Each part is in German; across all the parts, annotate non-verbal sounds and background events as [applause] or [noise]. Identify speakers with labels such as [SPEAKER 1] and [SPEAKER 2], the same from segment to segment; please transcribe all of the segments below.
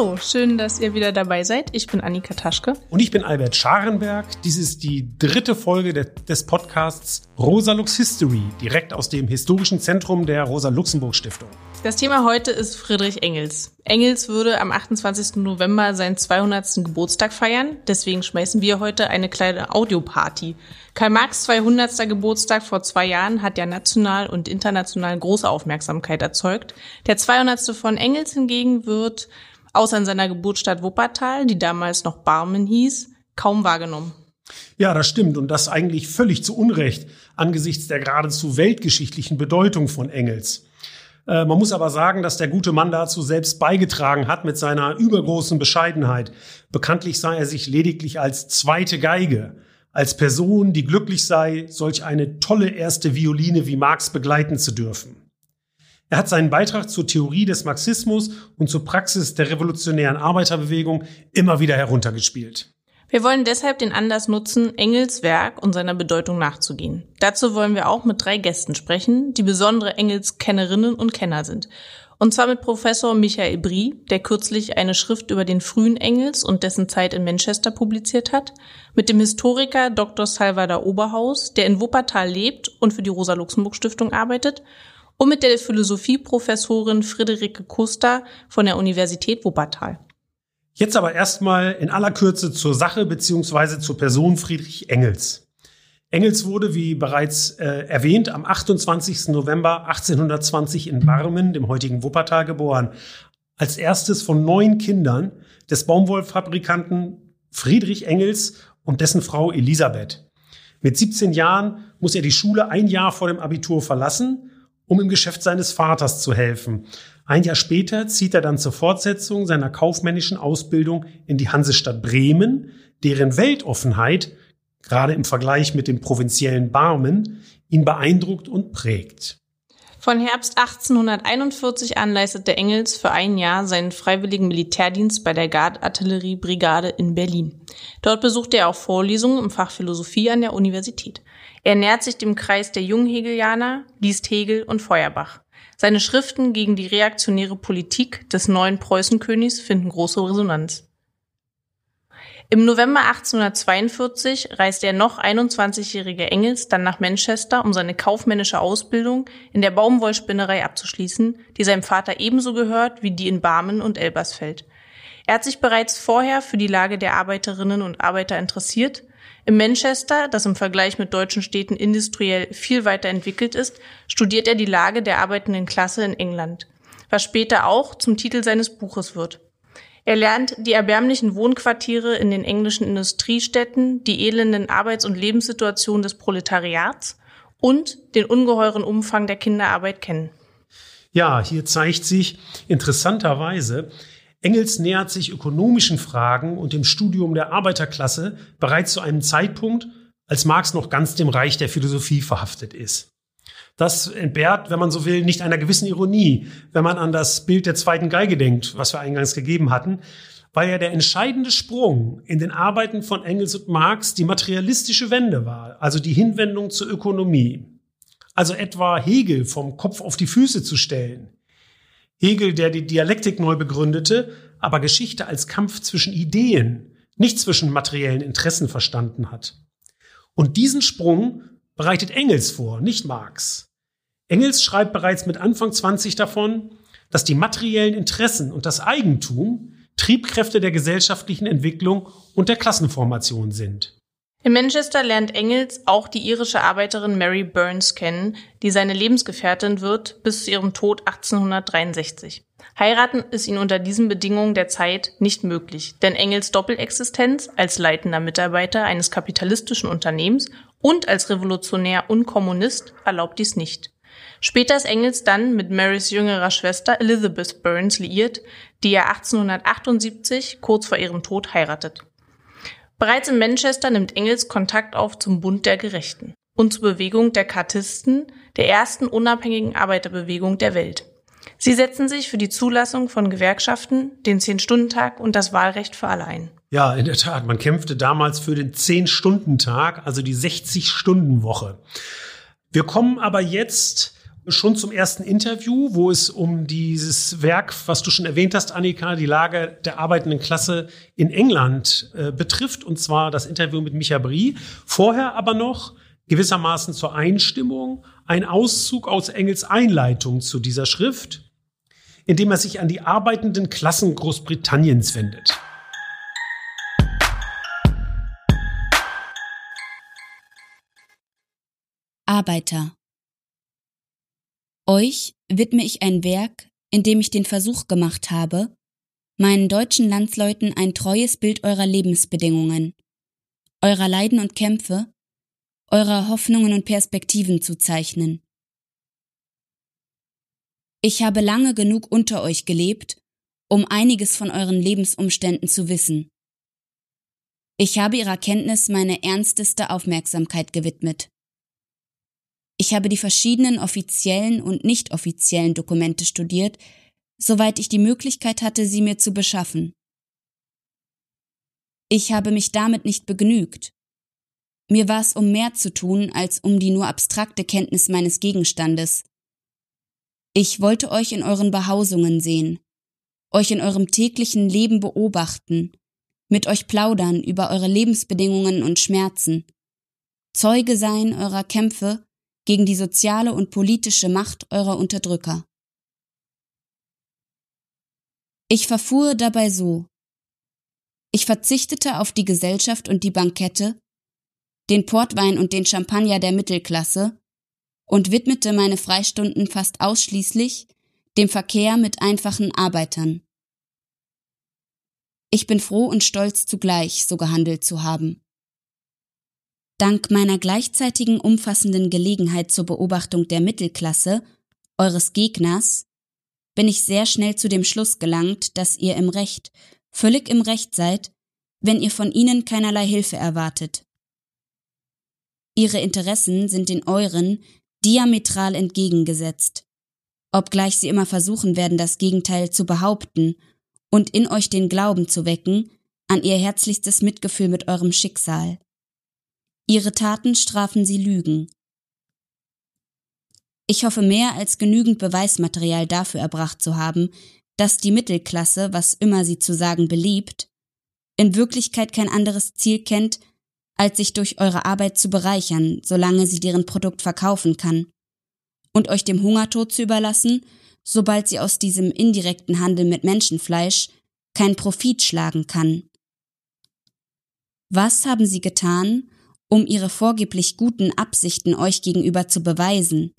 [SPEAKER 1] Hallo, schön, dass ihr wieder dabei seid. Ich bin Annika Taschke.
[SPEAKER 2] Und ich bin Albert Scharenberg. Dies ist die dritte Folge de des Podcasts Rosa Lux History, direkt aus dem historischen Zentrum der Rosa-Luxemburg-Stiftung.
[SPEAKER 1] Das Thema heute ist Friedrich Engels. Engels würde am 28. November seinen 200. Geburtstag feiern. Deswegen schmeißen wir heute eine kleine Audioparty. Karl Marx 200. Geburtstag vor zwei Jahren hat ja national und international große Aufmerksamkeit erzeugt. Der 200. von Engels hingegen wird, außer in seiner Geburtsstadt Wuppertal, die damals noch Barmen hieß, kaum wahrgenommen.
[SPEAKER 2] Ja, das stimmt. Und das eigentlich völlig zu Unrecht angesichts der geradezu weltgeschichtlichen Bedeutung von Engels. Äh, man muss aber sagen, dass der gute Mann dazu selbst beigetragen hat mit seiner übergroßen Bescheidenheit. Bekanntlich sah er sich lediglich als zweite Geige, als Person, die glücklich sei, solch eine tolle erste Violine wie Marx begleiten zu dürfen. Er hat seinen Beitrag zur Theorie des Marxismus und zur Praxis der revolutionären Arbeiterbewegung immer wieder heruntergespielt.
[SPEAKER 1] Wir wollen deshalb den Anlass nutzen, Engels Werk und seiner Bedeutung nachzugehen. Dazu wollen wir auch mit drei Gästen sprechen, die besondere Engels-Kennerinnen und Kenner sind. Und zwar mit Professor Michael Brie, der kürzlich eine Schrift über den frühen Engels und dessen Zeit in Manchester publiziert hat, mit dem Historiker Dr. Salvador Oberhaus, der in Wuppertal lebt und für die Rosa-Luxemburg-Stiftung arbeitet, und mit der Philosophieprofessorin Friederike Kuster von der Universität Wuppertal.
[SPEAKER 2] Jetzt aber erstmal in aller Kürze zur Sache beziehungsweise zur Person Friedrich Engels. Engels wurde, wie bereits äh, erwähnt, am 28. November 1820 in Barmen, dem heutigen Wuppertal, geboren. Als erstes von neun Kindern des Baumwollfabrikanten Friedrich Engels und dessen Frau Elisabeth. Mit 17 Jahren muss er die Schule ein Jahr vor dem Abitur verlassen, um im Geschäft seines Vaters zu helfen. Ein Jahr später zieht er dann zur Fortsetzung seiner kaufmännischen Ausbildung in die Hansestadt Bremen, deren Weltoffenheit, gerade im Vergleich mit dem provinziellen Barmen, ihn beeindruckt und prägt.
[SPEAKER 1] Von Herbst 1841 an leistete Engels für ein Jahr seinen freiwilligen Militärdienst bei der Gardartilleriebrigade in Berlin. Dort besuchte er auch Vorlesungen im Fach Philosophie an der Universität. Er nähert sich dem Kreis der Junghegelianer, liest Hegel und Feuerbach. Seine Schriften gegen die reaktionäre Politik des neuen Preußenkönigs finden große Resonanz. Im November 1842 reist der noch 21-jährige Engels dann nach Manchester, um seine kaufmännische Ausbildung in der Baumwollspinnerei abzuschließen, die seinem Vater ebenso gehört wie die in Barmen und Elbersfeld. Er hat sich bereits vorher für die Lage der Arbeiterinnen und Arbeiter interessiert in Manchester, das im Vergleich mit deutschen Städten industriell viel weiter entwickelt ist, studiert er die Lage der arbeitenden Klasse in England, was später auch zum Titel seines Buches wird. Er lernt die erbärmlichen Wohnquartiere in den englischen Industriestädten, die elenden Arbeits- und Lebenssituationen des Proletariats und den ungeheuren Umfang der Kinderarbeit kennen.
[SPEAKER 2] Ja, hier zeigt sich interessanterweise, Engels nähert sich ökonomischen Fragen und dem Studium der Arbeiterklasse bereits zu einem Zeitpunkt, als Marx noch ganz dem Reich der Philosophie verhaftet ist. Das entbehrt, wenn man so will, nicht einer gewissen Ironie, wenn man an das Bild der zweiten Geige denkt, was wir eingangs gegeben hatten, weil ja der entscheidende Sprung in den Arbeiten von Engels und Marx die materialistische Wende war, also die Hinwendung zur Ökonomie. Also etwa Hegel vom Kopf auf die Füße zu stellen, Hegel, der die Dialektik neu begründete, aber Geschichte als Kampf zwischen Ideen, nicht zwischen materiellen Interessen verstanden hat. Und diesen Sprung bereitet Engels vor, nicht Marx. Engels schreibt bereits mit Anfang 20 davon, dass die materiellen Interessen und das Eigentum Triebkräfte der gesellschaftlichen Entwicklung und der Klassenformation sind.
[SPEAKER 1] In Manchester lernt Engels auch die irische Arbeiterin Mary Burns kennen, die seine Lebensgefährtin wird bis zu ihrem Tod 1863. Heiraten ist ihnen unter diesen Bedingungen der Zeit nicht möglich, denn Engels Doppelexistenz als leitender Mitarbeiter eines kapitalistischen Unternehmens und als Revolutionär und Kommunist erlaubt dies nicht. Später ist Engels dann mit Marys jüngerer Schwester Elizabeth Burns liiert, die er 1878 kurz vor ihrem Tod heiratet. Bereits in Manchester nimmt Engels Kontakt auf zum Bund der Gerechten und zur Bewegung der Kartisten, der ersten unabhängigen Arbeiterbewegung der Welt. Sie setzen sich für die Zulassung von Gewerkschaften, den Zehn-Stunden-Tag und das Wahlrecht für alle ein.
[SPEAKER 2] Ja, in der Tat. Man kämpfte damals für den Zehn-Stunden-Tag, also die 60-Stunden-Woche. Wir kommen aber jetzt schon zum ersten Interview, wo es um dieses Werk, was du schon erwähnt hast, Annika, die Lage der arbeitenden Klasse in England äh, betrifft, und zwar das Interview mit Micha Brie. Vorher aber noch gewissermaßen zur Einstimmung ein Auszug aus Engels Einleitung zu dieser Schrift, in dem er sich an die arbeitenden Klassen Großbritanniens wendet.
[SPEAKER 3] Arbeiter euch widme ich ein Werk, in dem ich den Versuch gemacht habe, meinen deutschen Landsleuten ein treues Bild eurer Lebensbedingungen, eurer Leiden und Kämpfe, eurer Hoffnungen und Perspektiven zu zeichnen. Ich habe lange genug unter euch gelebt, um einiges von euren Lebensumständen zu wissen. Ich habe ihrer Kenntnis meine ernsteste Aufmerksamkeit gewidmet. Ich habe die verschiedenen offiziellen und nicht offiziellen Dokumente studiert, soweit ich die Möglichkeit hatte, sie mir zu beschaffen. Ich habe mich damit nicht begnügt. Mir war es um mehr zu tun, als um die nur abstrakte Kenntnis meines Gegenstandes. Ich wollte euch in euren Behausungen sehen, euch in eurem täglichen Leben beobachten, mit euch plaudern über eure Lebensbedingungen und Schmerzen, Zeuge sein eurer Kämpfe gegen die soziale und politische Macht eurer Unterdrücker. Ich verfuhr dabei so. Ich verzichtete auf die Gesellschaft und die Bankette, den Portwein und den Champagner der Mittelklasse und widmete meine Freistunden fast ausschließlich dem Verkehr mit einfachen Arbeitern. Ich bin froh und stolz zugleich, so gehandelt zu haben. Dank meiner gleichzeitigen umfassenden Gelegenheit zur Beobachtung der Mittelklasse, eures Gegners, bin ich sehr schnell zu dem Schluss gelangt, dass ihr im Recht, völlig im Recht seid, wenn ihr von ihnen keinerlei Hilfe erwartet. Ihre Interessen sind den euren diametral entgegengesetzt, obgleich sie immer versuchen werden, das Gegenteil zu behaupten und in euch den Glauben zu wecken an ihr herzlichstes Mitgefühl mit eurem Schicksal. Ihre Taten strafen sie Lügen. Ich hoffe mehr als genügend Beweismaterial dafür erbracht zu haben, dass die Mittelklasse, was immer sie zu sagen beliebt, in Wirklichkeit kein anderes Ziel kennt, als sich durch eure Arbeit zu bereichern, solange sie deren Produkt verkaufen kann, und euch dem Hungertod zu überlassen, sobald sie aus diesem indirekten Handel mit Menschenfleisch keinen Profit schlagen kann. Was haben sie getan, um ihre vorgeblich guten Absichten euch gegenüber zu beweisen?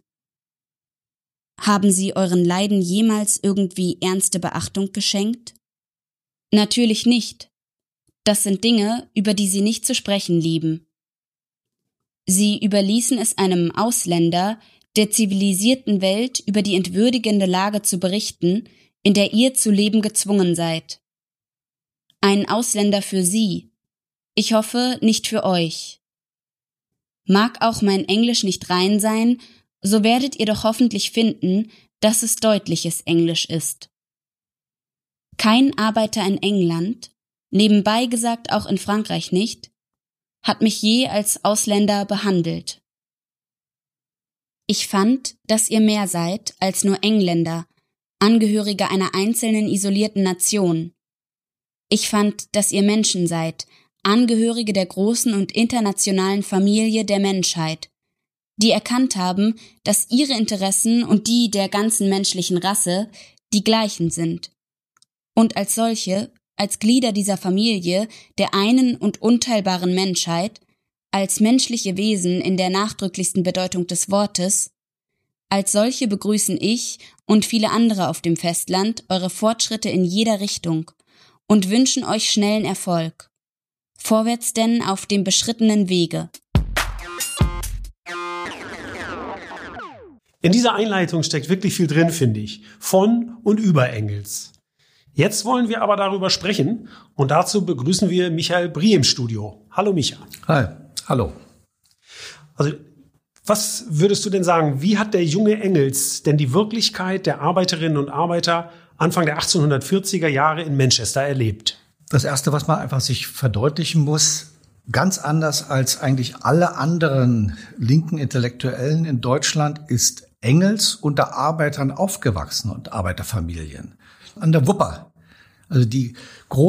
[SPEAKER 3] Haben sie euren Leiden jemals irgendwie ernste Beachtung geschenkt? Natürlich nicht. Das sind Dinge, über die sie nicht zu sprechen lieben. Sie überließen es einem Ausländer, der zivilisierten Welt über die entwürdigende Lage zu berichten, in der ihr zu leben gezwungen seid. Ein Ausländer für sie. Ich hoffe, nicht für euch. Mag auch mein Englisch nicht rein sein, so werdet ihr doch hoffentlich finden, dass es deutliches Englisch ist. Kein Arbeiter in England, nebenbei gesagt auch in Frankreich nicht, hat mich je als Ausländer behandelt. Ich fand, dass ihr mehr seid als nur Engländer, Angehörige einer einzelnen isolierten Nation. Ich fand, dass ihr Menschen seid, Angehörige der großen und internationalen Familie der Menschheit, die erkannt haben, dass ihre Interessen und die der ganzen menschlichen Rasse die gleichen sind. Und als solche, als Glieder dieser Familie der einen und unteilbaren Menschheit, als menschliche Wesen in der nachdrücklichsten Bedeutung des Wortes, als solche begrüßen ich und viele andere auf dem Festland eure Fortschritte in jeder Richtung und wünschen euch schnellen Erfolg. Vorwärts denn auf dem beschrittenen Wege.
[SPEAKER 2] In dieser Einleitung steckt wirklich viel drin, finde ich. Von und über Engels. Jetzt wollen wir aber darüber sprechen und dazu begrüßen wir Michael Brie im Studio. Hallo Micha.
[SPEAKER 4] Hi, hallo.
[SPEAKER 2] Also, was würdest du denn sagen, wie hat der junge Engels denn die Wirklichkeit der Arbeiterinnen und Arbeiter Anfang der 1840er Jahre in Manchester erlebt?
[SPEAKER 4] Das Erste, was man einfach sich verdeutlichen muss, ganz anders als eigentlich alle anderen linken Intellektuellen in Deutschland, ist Engels unter Arbeitern aufgewachsen und Arbeiterfamilien. An der Wupper also die,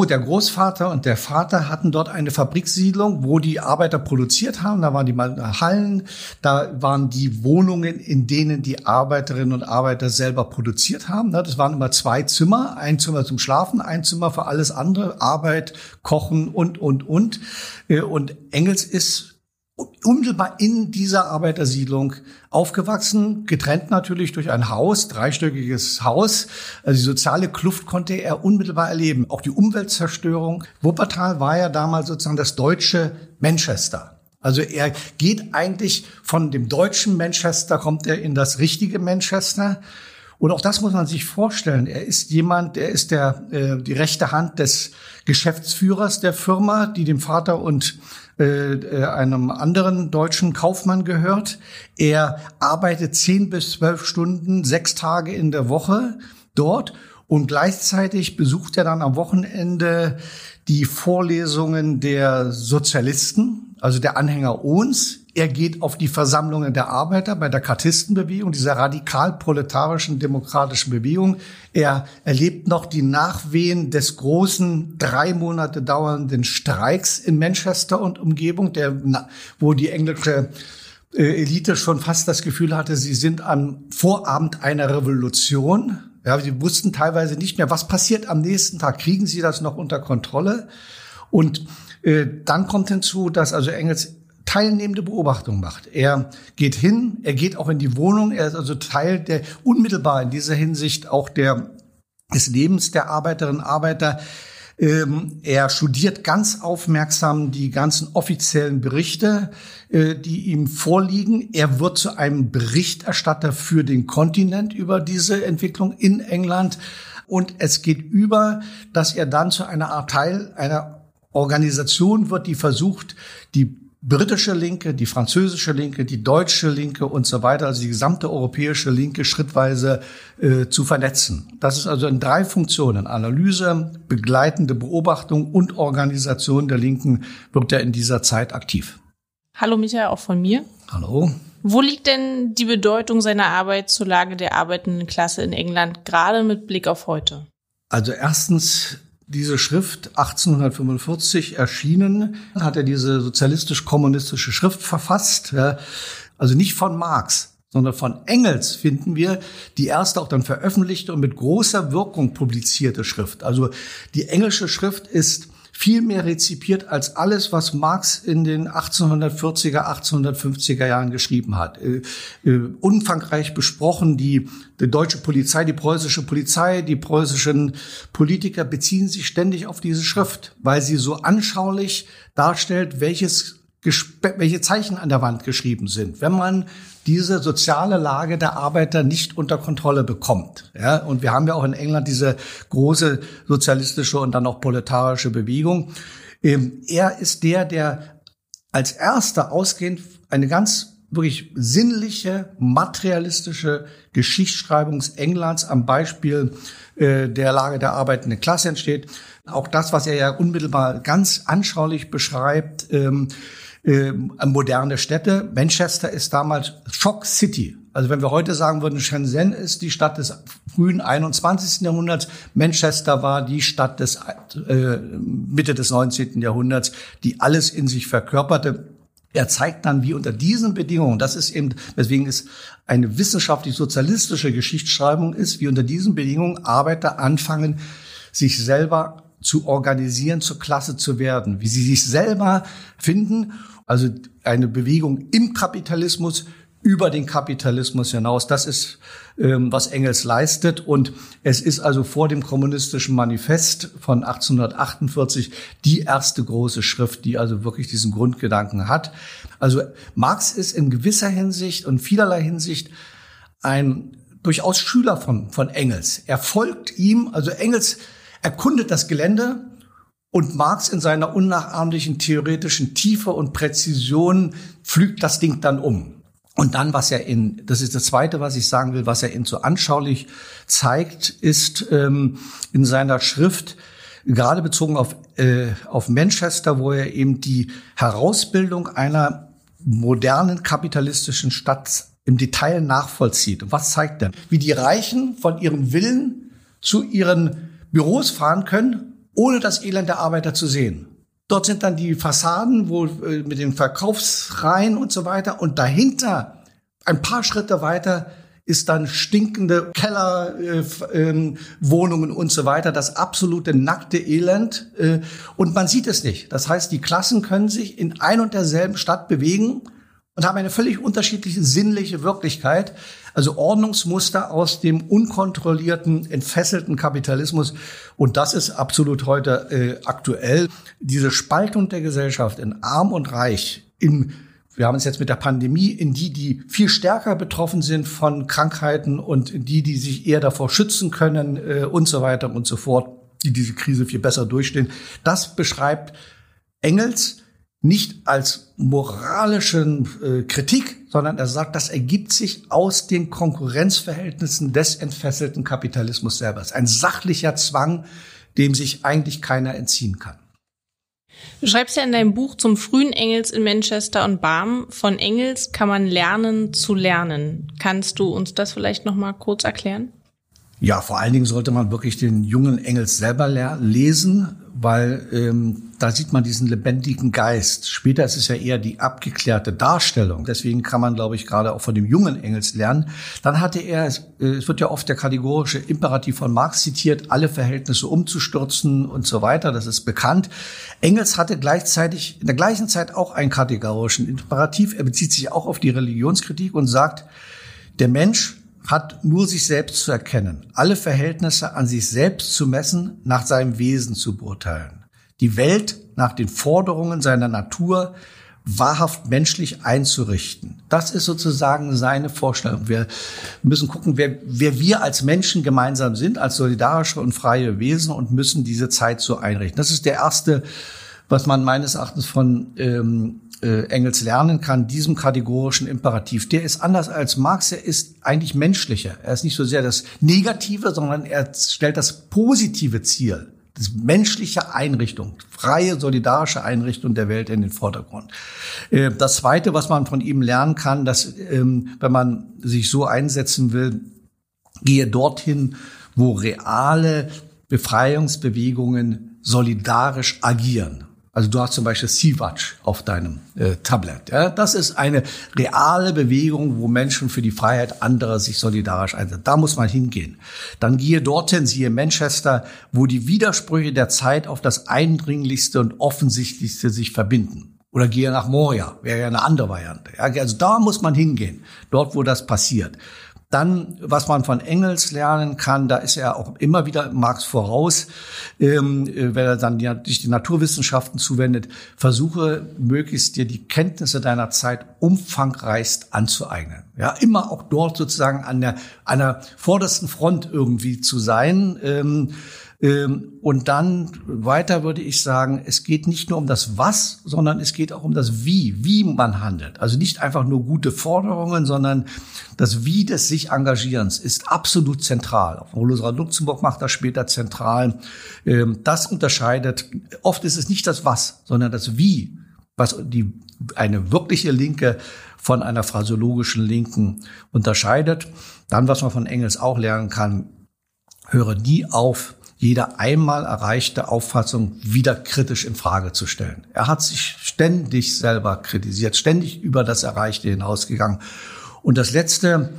[SPEAKER 4] der Großvater und der Vater hatten dort eine Fabrikssiedlung, wo die Arbeiter produziert haben. Da waren die Hallen, da waren die Wohnungen, in denen die Arbeiterinnen und Arbeiter selber produziert haben. Das waren immer zwei Zimmer, ein Zimmer zum Schlafen, ein Zimmer für alles andere, Arbeit, Kochen und, und, und. Äh, und Engels ist unmittelbar in dieser Arbeitersiedlung aufgewachsen, getrennt natürlich durch ein Haus, dreistöckiges Haus. Also die soziale Kluft konnte er unmittelbar erleben. Auch die Umweltzerstörung. Wuppertal war ja damals sozusagen das deutsche Manchester. Also er geht eigentlich von dem deutschen Manchester, kommt er in das richtige Manchester. Und auch das muss man sich vorstellen. Er ist jemand, der ist der, äh, die rechte Hand des Geschäftsführers der Firma, die dem Vater und äh, äh, einem anderen deutschen Kaufmann gehört. Er arbeitet zehn bis zwölf Stunden, sechs Tage in der Woche dort und gleichzeitig besucht er dann am Wochenende die Vorlesungen der Sozialisten, also der Anhänger Ohns er geht auf die Versammlungen der Arbeiter bei der Kartistenbewegung, dieser radikal-proletarischen demokratischen Bewegung. Er erlebt noch die Nachwehen des großen, drei Monate dauernden Streiks in Manchester und Umgebung, der, wo die englische äh, Elite schon fast das Gefühl hatte, sie sind am Vorabend einer Revolution. Ja, sie wussten teilweise nicht mehr, was passiert am nächsten Tag. Kriegen sie das noch unter Kontrolle? Und dann kommt hinzu, dass also Engels teilnehmende Beobachtung macht. Er geht hin, er geht auch in die Wohnung, er ist also Teil der unmittelbar in dieser Hinsicht auch der des Lebens der Arbeiterinnen und Arbeiter. Ähm, er studiert ganz aufmerksam die ganzen offiziellen Berichte, äh, die ihm vorliegen. Er wird zu einem Berichterstatter für den Kontinent über diese Entwicklung in England. Und es geht über, dass er dann zu einer Art Teil einer Organisation wird, die versucht, die britische Linke, die französische Linke, die deutsche Linke und so weiter, also die gesamte europäische Linke schrittweise äh, zu vernetzen. Das ist also in drei Funktionen, Analyse, begleitende Beobachtung und Organisation der Linken, wirkt er in dieser Zeit aktiv.
[SPEAKER 1] Hallo Michael, auch von mir.
[SPEAKER 4] Hallo.
[SPEAKER 1] Wo liegt denn die Bedeutung seiner Arbeit zur Lage der arbeitenden Klasse in England, gerade mit Blick auf heute?
[SPEAKER 4] Also erstens diese Schrift 1845 erschienen, hat er diese sozialistisch-kommunistische Schrift verfasst. Also nicht von Marx, sondern von Engels finden wir die erste auch dann veröffentlichte und mit großer Wirkung publizierte Schrift. Also die englische Schrift ist viel mehr rezipiert als alles, was Marx in den 1840er, 1850er Jahren geschrieben hat. Äh, äh, umfangreich besprochen, die, die deutsche Polizei, die preußische Polizei, die preußischen Politiker beziehen sich ständig auf diese Schrift, weil sie so anschaulich darstellt, welches welche Zeichen an der Wand geschrieben sind. Wenn man diese soziale Lage der Arbeiter nicht unter Kontrolle bekommt. Ja, und wir haben ja auch in England diese große sozialistische und dann auch proletarische Bewegung. Ähm, er ist der, der als erster ausgehend eine ganz wirklich sinnliche, materialistische Geschichtsschreibung Englands am Beispiel äh, der Lage der arbeitenden Klasse entsteht. Auch das, was er ja unmittelbar ganz anschaulich beschreibt, ähm, äh, moderne Städte. Manchester ist damals Shock City. Also wenn wir heute sagen würden, Shenzhen ist die Stadt des frühen 21. Jahrhunderts, Manchester war die Stadt des äh, Mitte des 19. Jahrhunderts, die alles in sich verkörperte. Er zeigt dann, wie unter diesen Bedingungen, das ist eben, weswegen es eine wissenschaftlich-sozialistische Geschichtsschreibung ist, wie unter diesen Bedingungen Arbeiter anfangen, sich selber zu organisieren, zur Klasse zu werden, wie sie sich selber finden also eine Bewegung im Kapitalismus über den Kapitalismus hinaus. Das ist, ähm, was Engels leistet. Und es ist also vor dem kommunistischen Manifest von 1848 die erste große Schrift, die also wirklich diesen Grundgedanken hat. Also Marx ist in gewisser Hinsicht und vielerlei Hinsicht ein durchaus Schüler von, von Engels. Er folgt ihm, also Engels erkundet das Gelände, und Marx in seiner unnachahmlichen theoretischen Tiefe und Präzision pflügt das Ding dann um. Und dann, was er in, das ist das Zweite, was ich sagen will, was er in so anschaulich zeigt, ist ähm, in seiner Schrift, gerade bezogen auf, äh, auf Manchester, wo er eben die Herausbildung einer modernen kapitalistischen Stadt im Detail nachvollzieht. Und was zeigt er? Wie die Reichen von ihrem Willen zu ihren Büros fahren können, ohne das Elend der Arbeiter zu sehen. Dort sind dann die Fassaden, wo äh, mit den Verkaufsreihen und so weiter. Und dahinter, ein paar Schritte weiter, ist dann stinkende Kellerwohnungen äh, äh, und so weiter, das absolute nackte Elend. Äh, und man sieht es nicht. Das heißt, die Klassen können sich in ein und derselben Stadt bewegen und haben eine völlig unterschiedliche sinnliche Wirklichkeit. Also Ordnungsmuster aus dem unkontrollierten, entfesselten Kapitalismus. Und das ist absolut heute äh, aktuell. Diese Spaltung der Gesellschaft in arm und reich, in wir haben es jetzt mit der Pandemie in die, die viel stärker betroffen sind von Krankheiten und die, die sich eher davor schützen können äh, und so weiter und so fort, die diese Krise viel besser durchstehen. Das beschreibt Engels nicht als moralischen äh, Kritik, sondern er sagt, das ergibt sich aus den Konkurrenzverhältnissen des entfesselten Kapitalismus selber. Ein sachlicher Zwang, dem sich eigentlich keiner entziehen kann.
[SPEAKER 1] Du schreibst ja in deinem Buch zum frühen Engels in Manchester und Barm, von Engels kann man lernen zu lernen. Kannst du uns das vielleicht noch mal kurz erklären?
[SPEAKER 4] Ja, vor allen Dingen sollte man wirklich den jungen Engels selber lesen, weil ähm, da sieht man diesen lebendigen Geist. Später ist es ja eher die abgeklärte Darstellung. Deswegen kann man, glaube ich, gerade auch von dem jungen Engels lernen. Dann hatte er, es wird ja oft der kategorische Imperativ von Marx zitiert, alle Verhältnisse umzustürzen und so weiter. Das ist bekannt. Engels hatte gleichzeitig in der gleichen Zeit auch einen kategorischen Imperativ. Er bezieht sich auch auf die Religionskritik und sagt, der Mensch hat nur sich selbst zu erkennen, alle Verhältnisse an sich selbst zu messen, nach seinem Wesen zu beurteilen, die Welt nach den Forderungen seiner Natur wahrhaft menschlich einzurichten. Das ist sozusagen seine Vorstellung. Wir müssen gucken, wer, wer wir als Menschen gemeinsam sind, als solidarische und freie Wesen und müssen diese Zeit so einrichten. Das ist der erste, was man meines Erachtens von ähm, äh, Engels lernen kann, diesem kategorischen Imperativ. Der ist anders als Marx, er ist eigentlich menschlicher. Er ist nicht so sehr das Negative, sondern er stellt das positive Ziel, das menschliche Einrichtung, freie, solidarische Einrichtung der Welt in den Vordergrund. Äh, das Zweite, was man von ihm lernen kann, dass ähm, wenn man sich so einsetzen will, gehe dorthin, wo reale Befreiungsbewegungen solidarisch agieren. Also du hast zum Beispiel Sea-Watch auf deinem äh, Tablet. Ja? Das ist eine reale Bewegung, wo Menschen für die Freiheit anderer sich solidarisch einsetzen. Da muss man hingehen. Dann gehe dorthin, siehe Manchester, wo die Widersprüche der Zeit auf das Eindringlichste und Offensichtlichste sich verbinden. Oder gehe nach Moria, wäre ja eine andere Variante. Ja? Also da muss man hingehen, dort, wo das passiert. Dann, was man von Engels lernen kann, da ist er auch immer wieder Marx voraus, ähm, äh, wenn er dann die, sich die Naturwissenschaften zuwendet, versuche möglichst dir die Kenntnisse deiner Zeit umfangreichst anzueignen. Ja, immer auch dort sozusagen an der, an der vordersten Front irgendwie zu sein. Ähm, und dann weiter würde ich sagen, es geht nicht nur um das Was, sondern es geht auch um das Wie, wie man handelt. Also nicht einfach nur gute Forderungen, sondern das Wie des sich Engagierens ist absolut zentral. Auch Rosera Luxemburg macht das später zentral. Ähm, das unterscheidet, oft ist es nicht das Was, sondern das Wie, was die, eine wirkliche Linke von einer phraseologischen Linken unterscheidet. Dann, was man von Engels auch lernen kann, höre nie auf, jede einmal erreichte Auffassung wieder kritisch in Frage zu stellen. Er hat sich ständig selber kritisiert, ständig über das Erreichte hinausgegangen. Und das Letzte,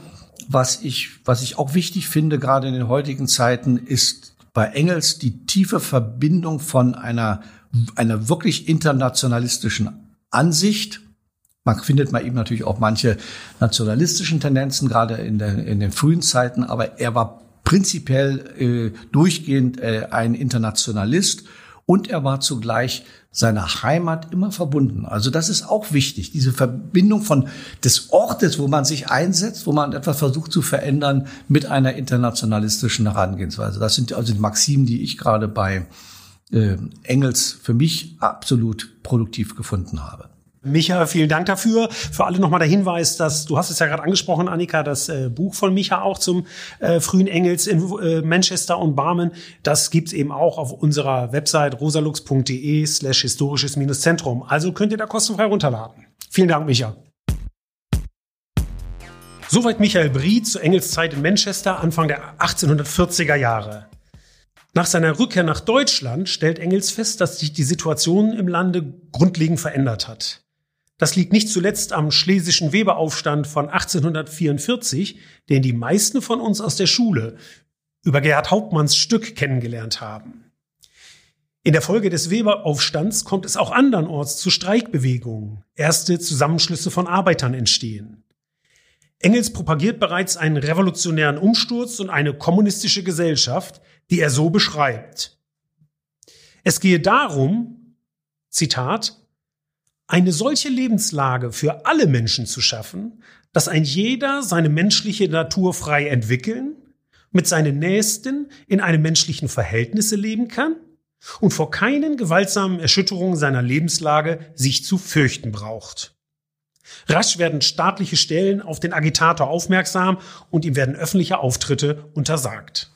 [SPEAKER 4] was ich, was ich auch wichtig finde, gerade in den heutigen Zeiten, ist bei Engels die tiefe Verbindung von einer, einer wirklich internationalistischen Ansicht. Man findet mal eben natürlich auch manche nationalistischen Tendenzen, gerade in, der, in den frühen Zeiten, aber er war prinzipiell äh, durchgehend äh, ein Internationalist und er war zugleich seiner Heimat immer verbunden. Also das ist auch wichtig, diese Verbindung von des Ortes, wo man sich einsetzt, wo man etwas versucht zu verändern, mit einer internationalistischen Herangehensweise. Das sind also die Maximen, die ich gerade bei äh, Engels für mich absolut produktiv gefunden habe.
[SPEAKER 2] Micha, vielen Dank dafür. Für alle nochmal der Hinweis, dass du hast es ja gerade angesprochen, Annika, das äh, Buch von Micha auch zum äh, frühen Engels in äh, Manchester und Barmen. Das gibt's eben auch auf unserer Website rosalux.de slash historisches-zentrum. Also könnt ihr da kostenfrei runterladen. Vielen Dank, Micha. Soweit Michael Brie zu Engels Zeit in Manchester Anfang der 1840er Jahre. Nach seiner Rückkehr nach Deutschland stellt Engels fest, dass sich die Situation im Lande grundlegend verändert hat. Das liegt nicht zuletzt am schlesischen Weberaufstand von 1844, den die meisten von uns aus der Schule über Gerhard Hauptmanns Stück kennengelernt haben. In der Folge des Weberaufstands kommt es auch andernorts zu Streikbewegungen. Erste Zusammenschlüsse von Arbeitern entstehen. Engels propagiert bereits einen revolutionären Umsturz und eine kommunistische Gesellschaft, die er so beschreibt. Es gehe darum, Zitat, eine solche Lebenslage für alle Menschen zu schaffen, dass ein jeder seine menschliche Natur frei entwickeln, mit seinen Nächsten in einem menschlichen Verhältnisse leben kann und vor keinen gewaltsamen Erschütterungen seiner Lebenslage sich zu fürchten braucht. Rasch werden staatliche Stellen auf den Agitator aufmerksam und ihm werden öffentliche Auftritte untersagt.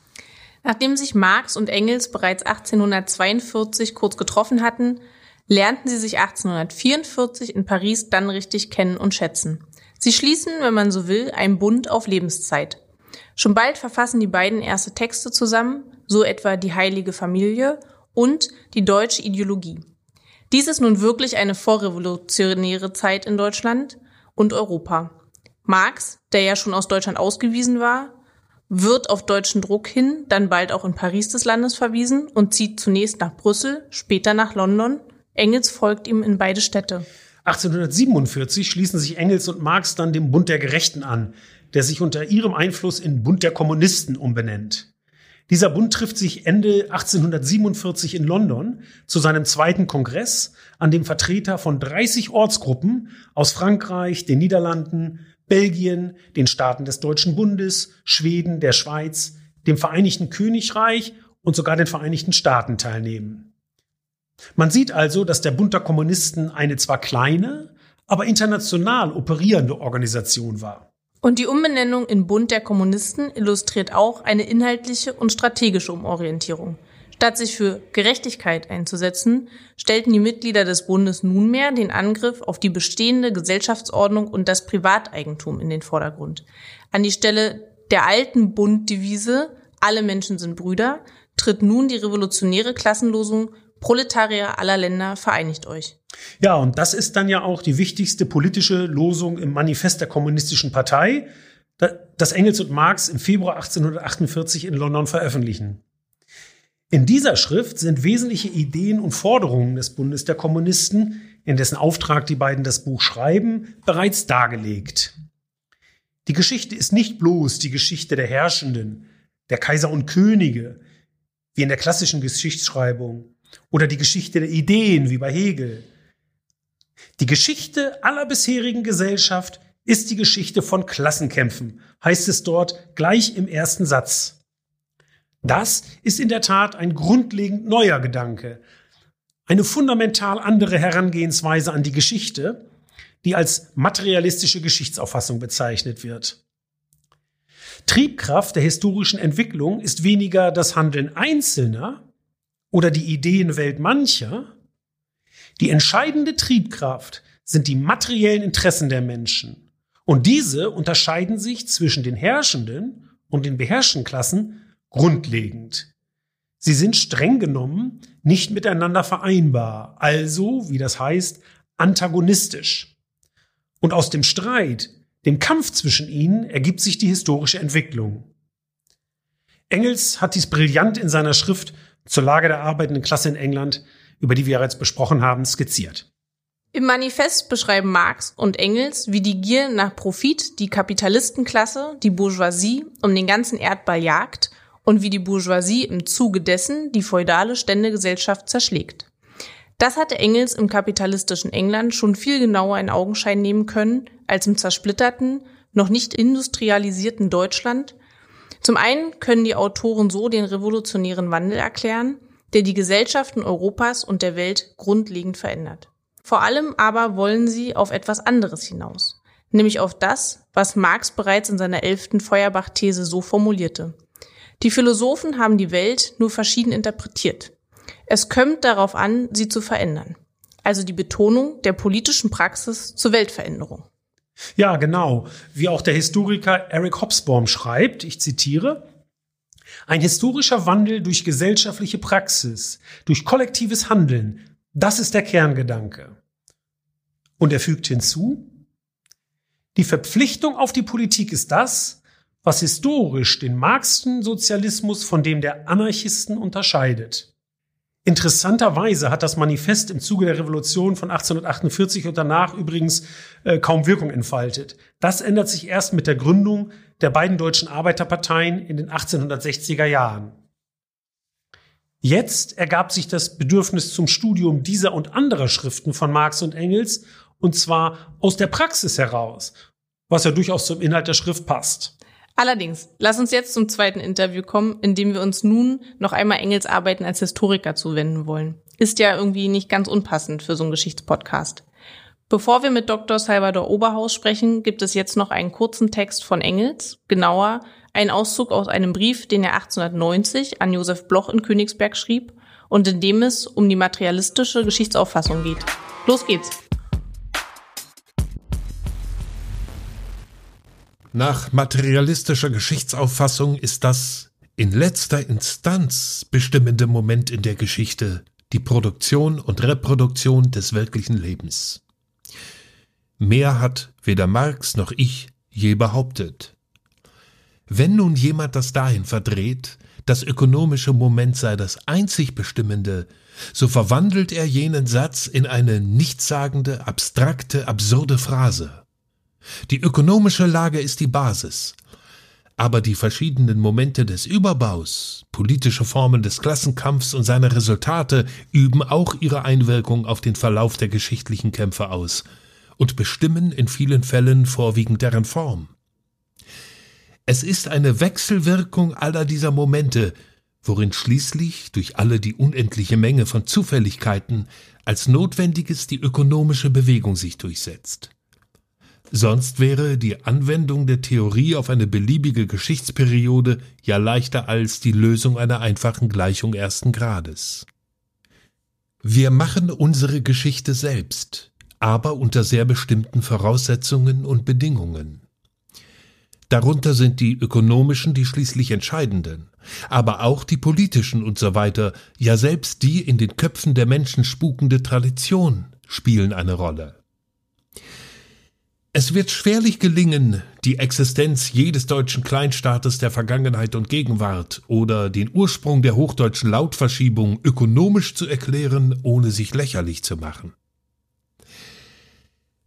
[SPEAKER 1] Nachdem sich Marx und Engels bereits 1842 kurz getroffen hatten, lernten sie sich 1844 in Paris dann richtig kennen und schätzen. Sie schließen, wenn man so will, einen Bund auf Lebenszeit. Schon bald verfassen die beiden erste Texte zusammen, so etwa die Heilige Familie und die deutsche Ideologie. Dies ist nun wirklich eine vorrevolutionäre Zeit in Deutschland und Europa. Marx, der ja schon aus Deutschland ausgewiesen war, wird auf deutschen Druck hin dann bald auch in Paris des Landes verwiesen und zieht zunächst nach Brüssel, später nach London. Engels folgt ihm in beide Städte.
[SPEAKER 2] 1847 schließen sich Engels und Marx dann dem Bund der Gerechten an, der sich unter ihrem Einfluss in Bund der Kommunisten umbenennt. Dieser Bund trifft sich Ende 1847 in London zu seinem zweiten Kongress, an dem Vertreter von 30 Ortsgruppen aus Frankreich, den Niederlanden, Belgien, den Staaten des Deutschen Bundes, Schweden, der Schweiz, dem Vereinigten Königreich und sogar den Vereinigten Staaten teilnehmen. Man sieht also, dass der Bund der Kommunisten eine zwar kleine, aber international operierende Organisation war.
[SPEAKER 1] Und die Umbenennung in Bund der Kommunisten illustriert auch eine inhaltliche und strategische Umorientierung. Statt sich für Gerechtigkeit einzusetzen, stellten die Mitglieder des Bundes nunmehr den Angriff auf die bestehende Gesellschaftsordnung und das Privateigentum in den Vordergrund. An die Stelle der alten Bunddevise Alle Menschen sind Brüder tritt nun die revolutionäre Klassenlosung Proletarier aller Länder vereinigt euch.
[SPEAKER 2] Ja, und das ist dann ja auch die wichtigste politische Losung im Manifest der Kommunistischen Partei, das Engels und Marx im Februar 1848 in London veröffentlichen. In dieser Schrift sind wesentliche Ideen und Forderungen des Bundes der Kommunisten, in dessen Auftrag die beiden das Buch schreiben, bereits dargelegt. Die Geschichte ist nicht bloß die Geschichte der Herrschenden, der Kaiser und Könige, wie in der klassischen Geschichtsschreibung, oder die Geschichte der Ideen, wie bei Hegel. Die Geschichte aller bisherigen Gesellschaft ist die Geschichte von Klassenkämpfen, heißt es dort gleich im ersten Satz. Das ist in der Tat ein grundlegend neuer Gedanke, eine fundamental andere Herangehensweise an die Geschichte, die als materialistische Geschichtsauffassung bezeichnet wird. Triebkraft der historischen Entwicklung ist weniger das Handeln Einzelner oder die Ideenwelt mancher, die entscheidende Triebkraft sind die materiellen Interessen der Menschen. Und diese unterscheiden sich zwischen den herrschenden und den beherrschten Klassen grundlegend. Sie sind streng genommen nicht miteinander vereinbar, also, wie das heißt, antagonistisch. Und aus dem Streit, dem Kampf zwischen ihnen, ergibt sich die historische Entwicklung. Engels hat dies brillant in seiner Schrift zur Lage der arbeitenden Klasse in England, über die wir bereits besprochen haben, skizziert.
[SPEAKER 1] Im Manifest beschreiben Marx und Engels, wie die Gier nach Profit die Kapitalistenklasse, die Bourgeoisie, um den ganzen Erdball jagt und wie die Bourgeoisie im Zuge dessen die feudale Ständegesellschaft zerschlägt. Das hatte Engels im kapitalistischen England schon viel genauer in Augenschein nehmen können als im zersplitterten, noch nicht industrialisierten Deutschland, zum einen können die Autoren so den revolutionären Wandel erklären, der die Gesellschaften Europas und der Welt grundlegend verändert. Vor allem aber wollen sie auf etwas anderes hinaus, nämlich auf das, was Marx bereits in seiner elften Feuerbach-These so formulierte. Die Philosophen haben die Welt nur verschieden interpretiert. Es kommt darauf an, sie zu verändern. Also die Betonung der politischen Praxis zur Weltveränderung.
[SPEAKER 2] Ja, genau. Wie auch der Historiker Eric Hobsbawm schreibt, ich zitiere, ein historischer Wandel durch gesellschaftliche Praxis, durch kollektives Handeln, das ist der Kerngedanke. Und er fügt hinzu, die Verpflichtung auf die Politik ist das, was historisch den Marxischen Sozialismus von dem der Anarchisten unterscheidet. Interessanterweise hat das Manifest im Zuge der Revolution von 1848 und danach übrigens äh, kaum Wirkung entfaltet. Das ändert sich erst mit der Gründung der beiden deutschen Arbeiterparteien in den 1860er Jahren. Jetzt ergab sich das Bedürfnis zum Studium dieser und anderer Schriften von Marx und Engels, und zwar aus der Praxis heraus, was ja durchaus zum Inhalt der Schrift passt.
[SPEAKER 1] Allerdings, lass uns jetzt zum zweiten Interview kommen, in dem wir uns nun noch einmal Engels Arbeiten als Historiker zuwenden wollen. Ist ja irgendwie nicht ganz unpassend für so einen Geschichtspodcast. Bevor wir mit Dr. Salvador Oberhaus sprechen, gibt es jetzt noch einen kurzen Text von Engels, genauer ein Auszug aus einem Brief, den er 1890 an Josef Bloch in Königsberg schrieb und in dem es um die materialistische Geschichtsauffassung geht. Los geht's!
[SPEAKER 5] Nach materialistischer Geschichtsauffassung ist das in letzter Instanz bestimmende Moment in der Geschichte die Produktion und Reproduktion des wirklichen Lebens. Mehr hat weder Marx noch ich je behauptet. Wenn nun jemand das dahin verdreht, das ökonomische Moment sei das einzig Bestimmende, so verwandelt er jenen Satz in eine nichtssagende, abstrakte, absurde Phrase. Die ökonomische Lage ist die Basis. Aber die verschiedenen Momente des Überbaus, politische Formen des Klassenkampfs und seine Resultate üben auch ihre Einwirkung auf den Verlauf der geschichtlichen Kämpfe aus und bestimmen in vielen Fällen vorwiegend deren Form. Es ist eine Wechselwirkung aller dieser Momente, worin schließlich durch alle die unendliche Menge von Zufälligkeiten als Notwendiges die ökonomische Bewegung sich durchsetzt. Sonst wäre die Anwendung der Theorie auf eine beliebige Geschichtsperiode ja leichter als die Lösung einer einfachen Gleichung ersten Grades. Wir machen unsere Geschichte selbst, aber unter sehr bestimmten Voraussetzungen und Bedingungen. Darunter sind die ökonomischen die schließlich entscheidenden, aber auch die politischen und so weiter, ja selbst die in den Köpfen der Menschen spukende Tradition spielen eine Rolle. Es wird schwerlich gelingen, die Existenz jedes deutschen Kleinstaates der Vergangenheit und Gegenwart oder den Ursprung der hochdeutschen Lautverschiebung ökonomisch zu erklären, ohne sich lächerlich zu machen.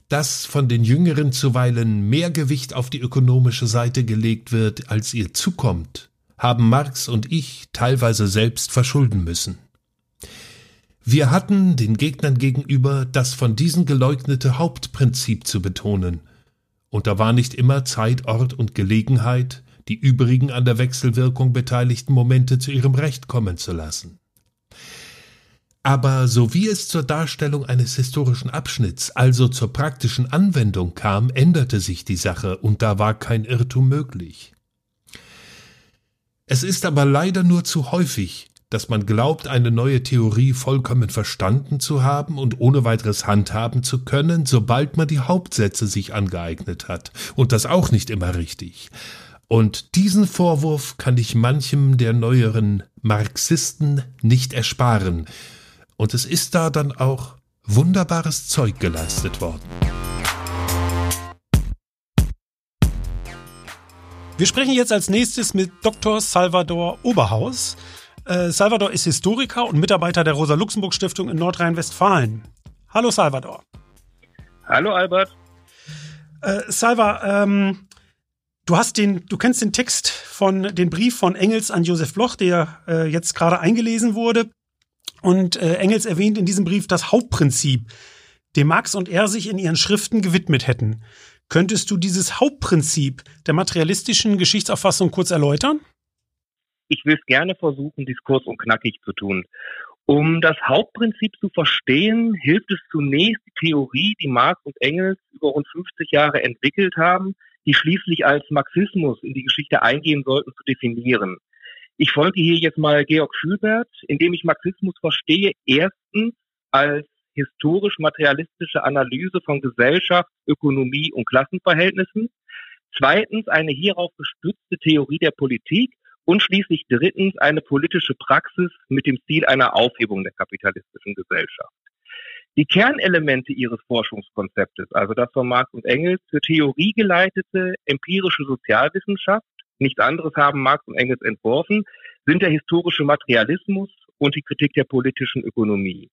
[SPEAKER 5] Dass von den Jüngeren zuweilen mehr Gewicht auf die ökonomische Seite gelegt wird, als ihr zukommt, haben Marx und ich teilweise selbst verschulden müssen. Wir hatten den Gegnern gegenüber das von diesen geleugnete Hauptprinzip zu betonen, und da war nicht immer Zeit, Ort und Gelegenheit, die übrigen an der Wechselwirkung beteiligten Momente zu ihrem Recht kommen zu lassen. Aber so wie es zur Darstellung eines historischen Abschnitts, also zur praktischen Anwendung kam, änderte sich die Sache, und da war kein Irrtum möglich. Es ist aber leider nur zu häufig, dass man glaubt, eine neue Theorie vollkommen verstanden zu haben und ohne weiteres handhaben zu können, sobald man die Hauptsätze sich angeeignet hat, und das auch nicht immer richtig. Und diesen Vorwurf kann ich manchem der neueren Marxisten nicht ersparen, und es ist da dann auch wunderbares Zeug geleistet worden.
[SPEAKER 2] Wir sprechen jetzt als nächstes mit Dr. Salvador Oberhaus. Äh, Salvador ist Historiker und Mitarbeiter der Rosa-Luxemburg-Stiftung in Nordrhein-Westfalen. Hallo Salvador.
[SPEAKER 6] Hallo Albert.
[SPEAKER 2] Äh, Salva, ähm, du hast den, du kennst den Text von den Brief von Engels an Josef Bloch, der äh, jetzt gerade eingelesen wurde. Und äh, Engels erwähnt in diesem Brief das Hauptprinzip, dem Marx und er sich in ihren Schriften gewidmet hätten. Könntest du dieses Hauptprinzip der materialistischen Geschichtsauffassung kurz erläutern?
[SPEAKER 6] Ich will es gerne versuchen, dies kurz und knackig zu tun. Um das Hauptprinzip zu verstehen, hilft es zunächst die Theorie, die Marx und Engels über rund 50 Jahre entwickelt haben, die schließlich als Marxismus in die Geschichte eingehen sollten, zu definieren. Ich folge hier jetzt mal Georg Schülbert, indem ich Marxismus verstehe, erstens als historisch-materialistische Analyse von Gesellschaft, Ökonomie und Klassenverhältnissen. Zweitens eine hierauf gestützte Theorie der Politik und schließlich drittens eine politische Praxis mit dem Ziel einer Aufhebung der kapitalistischen Gesellschaft. Die Kernelemente ihres Forschungskonzeptes, also das von Marx und Engels für Theorie geleitete empirische Sozialwissenschaft, nichts anderes haben Marx und Engels entworfen, sind der historische Materialismus und die Kritik der politischen Ökonomie.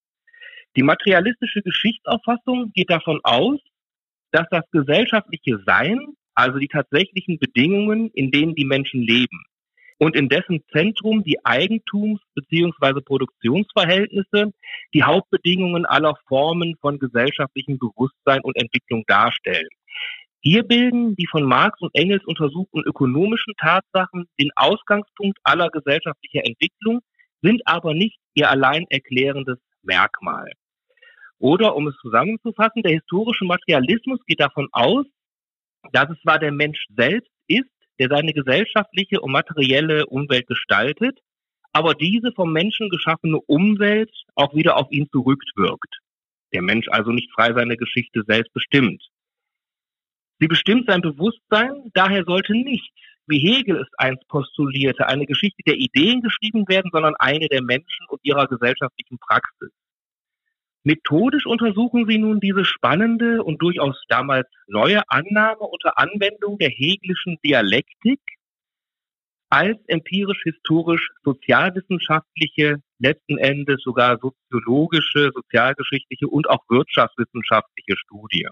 [SPEAKER 6] Die materialistische Geschichtsauffassung geht davon aus, dass das gesellschaftliche Sein, also die tatsächlichen Bedingungen, in denen die Menschen leben, und in dessen Zentrum die Eigentums- bzw. Produktionsverhältnisse die Hauptbedingungen aller Formen von gesellschaftlichem Bewusstsein und Entwicklung darstellen. Hier bilden die von Marx und Engels untersuchten ökonomischen Tatsachen den Ausgangspunkt aller gesellschaftlicher Entwicklung, sind aber nicht ihr allein erklärendes Merkmal. Oder um es zusammenzufassen, der historische Materialismus geht davon aus, dass es zwar der Mensch selbst ist, der seine gesellschaftliche und materielle Umwelt gestaltet, aber diese vom Menschen geschaffene Umwelt auch wieder auf ihn zurückwirkt. Der Mensch also nicht frei seine Geschichte selbst bestimmt. Sie bestimmt sein Bewusstsein, daher sollte nicht, wie Hegel es einst postulierte, eine Geschichte der Ideen geschrieben werden, sondern eine der Menschen und ihrer gesellschaftlichen Praxis. Methodisch untersuchen sie nun diese spannende und durchaus damals neue Annahme unter Anwendung der hegelischen Dialektik als empirisch-historisch sozialwissenschaftliche, letzten Endes sogar soziologische, sozialgeschichtliche und auch wirtschaftswissenschaftliche Studie.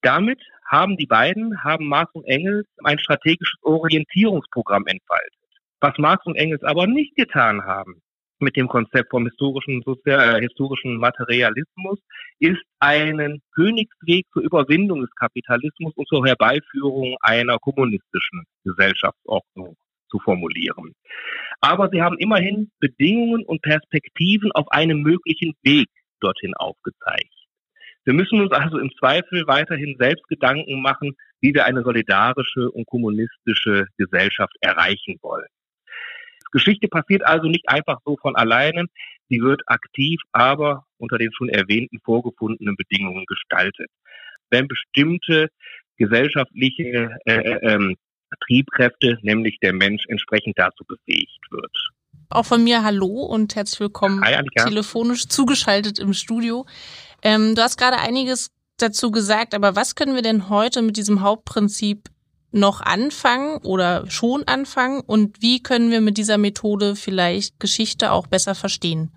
[SPEAKER 6] Damit haben die beiden, haben Marx und Engels ein strategisches Orientierungsprogramm entfaltet. Was Marx und Engels aber nicht getan haben, mit dem Konzept vom historischen, äh, historischen Materialismus ist einen Königsweg zur Überwindung des Kapitalismus und zur Herbeiführung einer kommunistischen Gesellschaftsordnung zu formulieren. Aber sie haben immerhin Bedingungen und Perspektiven auf einem möglichen Weg dorthin aufgezeigt. Wir müssen uns also im Zweifel weiterhin selbst Gedanken machen, wie wir eine solidarische und kommunistische Gesellschaft erreichen wollen. Geschichte passiert also nicht einfach so von alleine. Sie wird aktiv, aber unter den schon erwähnten vorgefundenen Bedingungen gestaltet. Wenn bestimmte gesellschaftliche äh, äh, ähm, Triebkräfte, nämlich der Mensch, entsprechend dazu befähigt wird.
[SPEAKER 1] Auch von mir Hallo und herzlich willkommen Hi, telefonisch zugeschaltet im Studio. Ähm, du hast gerade einiges dazu gesagt, aber was können wir denn heute mit diesem Hauptprinzip noch anfangen oder schon anfangen und wie können wir mit dieser Methode vielleicht Geschichte auch besser verstehen?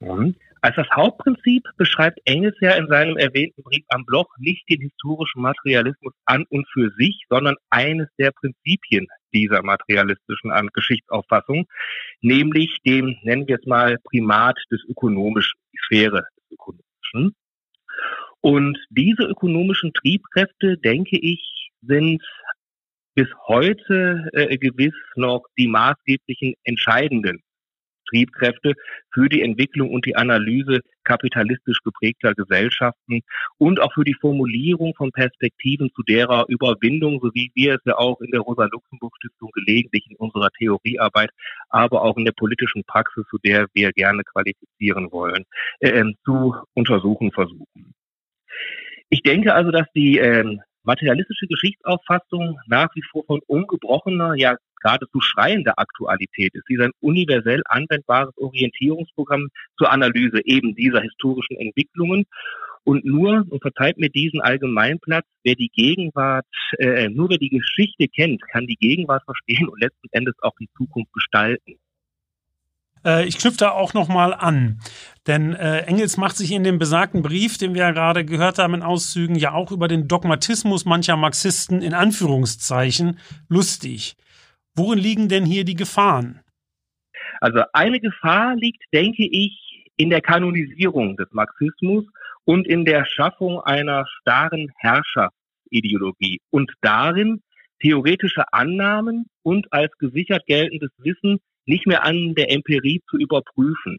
[SPEAKER 6] Mhm. Als das Hauptprinzip beschreibt Engels ja in seinem erwähnten Brief am Bloch nicht den historischen Materialismus an und für sich, sondern eines der Prinzipien dieser materialistischen Geschichtsauffassung, nämlich dem, nennen wir es mal, Primat des ökonomischen, die Sphäre des ökonomischen. Und diese ökonomischen Triebkräfte, denke ich, sind bis heute äh, gewiss noch die maßgeblichen entscheidenden Triebkräfte für die Entwicklung und die Analyse kapitalistisch geprägter Gesellschaften und auch für die Formulierung von Perspektiven zu derer Überwindung, so wie wir es ja auch in der Rosa-Luxemburg-Stiftung gelegentlich in unserer Theoriearbeit, aber auch in der politischen Praxis, zu der wir gerne qualifizieren wollen, äh, zu untersuchen versuchen. Ich denke also, dass die äh, materialistische Geschichtsauffassung nach wie vor von ungebrochener, ja geradezu schreiender Aktualität ist. Sie ist ein universell anwendbares Orientierungsprogramm zur Analyse eben dieser historischen Entwicklungen. Und nur, und verzeiht mir diesen Allgemeinplatz, wer die Gegenwart, äh, nur wer die Geschichte kennt, kann die Gegenwart verstehen und letzten Endes auch die Zukunft gestalten.
[SPEAKER 2] Äh, ich knüpfe da auch nochmal an. Denn äh, Engels macht sich in dem besagten Brief, den wir ja gerade gehört haben in Auszügen, ja auch über den Dogmatismus mancher Marxisten in Anführungszeichen lustig. Worin liegen denn hier die Gefahren?
[SPEAKER 6] Also eine Gefahr liegt, denke ich, in der Kanonisierung des Marxismus und in der Schaffung einer starren Herrscherideologie und darin, theoretische Annahmen und als gesichert geltendes Wissen nicht mehr an der Empirie zu überprüfen.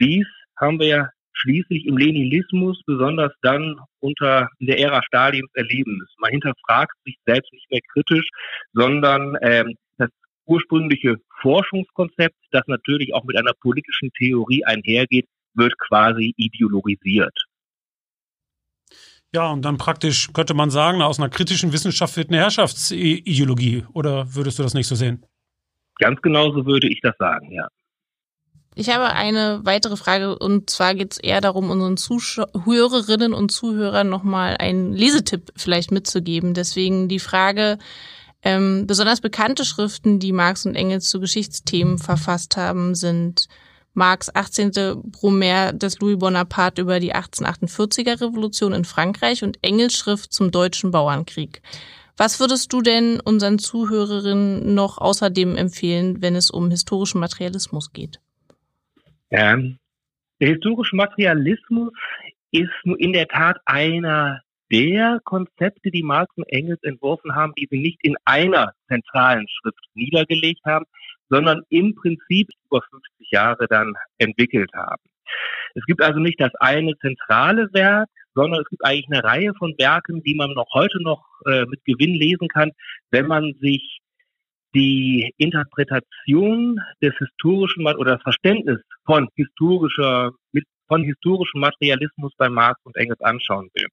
[SPEAKER 6] Dies haben wir ja schließlich im Leninismus, besonders dann unter der Ära Stalins erleben müssen. Man hinterfragt sich selbst nicht mehr kritisch, sondern ähm, das ursprüngliche Forschungskonzept, das natürlich auch mit einer politischen Theorie einhergeht, wird quasi ideologisiert.
[SPEAKER 2] Ja, und dann praktisch könnte man sagen, aus einer kritischen Wissenschaft wird eine Herrschaftsideologie. Oder würdest du das nicht so sehen?
[SPEAKER 6] Ganz genauso würde ich das sagen, ja.
[SPEAKER 1] Ich habe eine weitere Frage und zwar geht es eher darum, unseren Zuhörerinnen und Zuhörern nochmal einen Lesetipp vielleicht mitzugeben. Deswegen die Frage, ähm, besonders bekannte Schriften, die Marx und Engels zu Geschichtsthemen verfasst haben, sind Marx 18. Brumaire des Louis Bonaparte über die 1848er Revolution in Frankreich und Engels Schrift zum deutschen Bauernkrieg. Was würdest du denn unseren Zuhörerinnen noch außerdem empfehlen, wenn es um historischen Materialismus geht?
[SPEAKER 6] Ja, der historische Materialismus ist in der Tat einer der Konzepte, die Marx und Engels entworfen haben, die sie nicht in einer zentralen Schrift niedergelegt haben, sondern im Prinzip über 50 Jahre dann entwickelt haben. Es gibt also nicht das eine zentrale Werk, sondern es gibt eigentlich eine Reihe von Werken, die man noch heute noch äh, mit Gewinn lesen kann, wenn man sich die Interpretation des historischen oder das Verständnis von historischer von historischem Materialismus bei Marx und Engels anschauen will.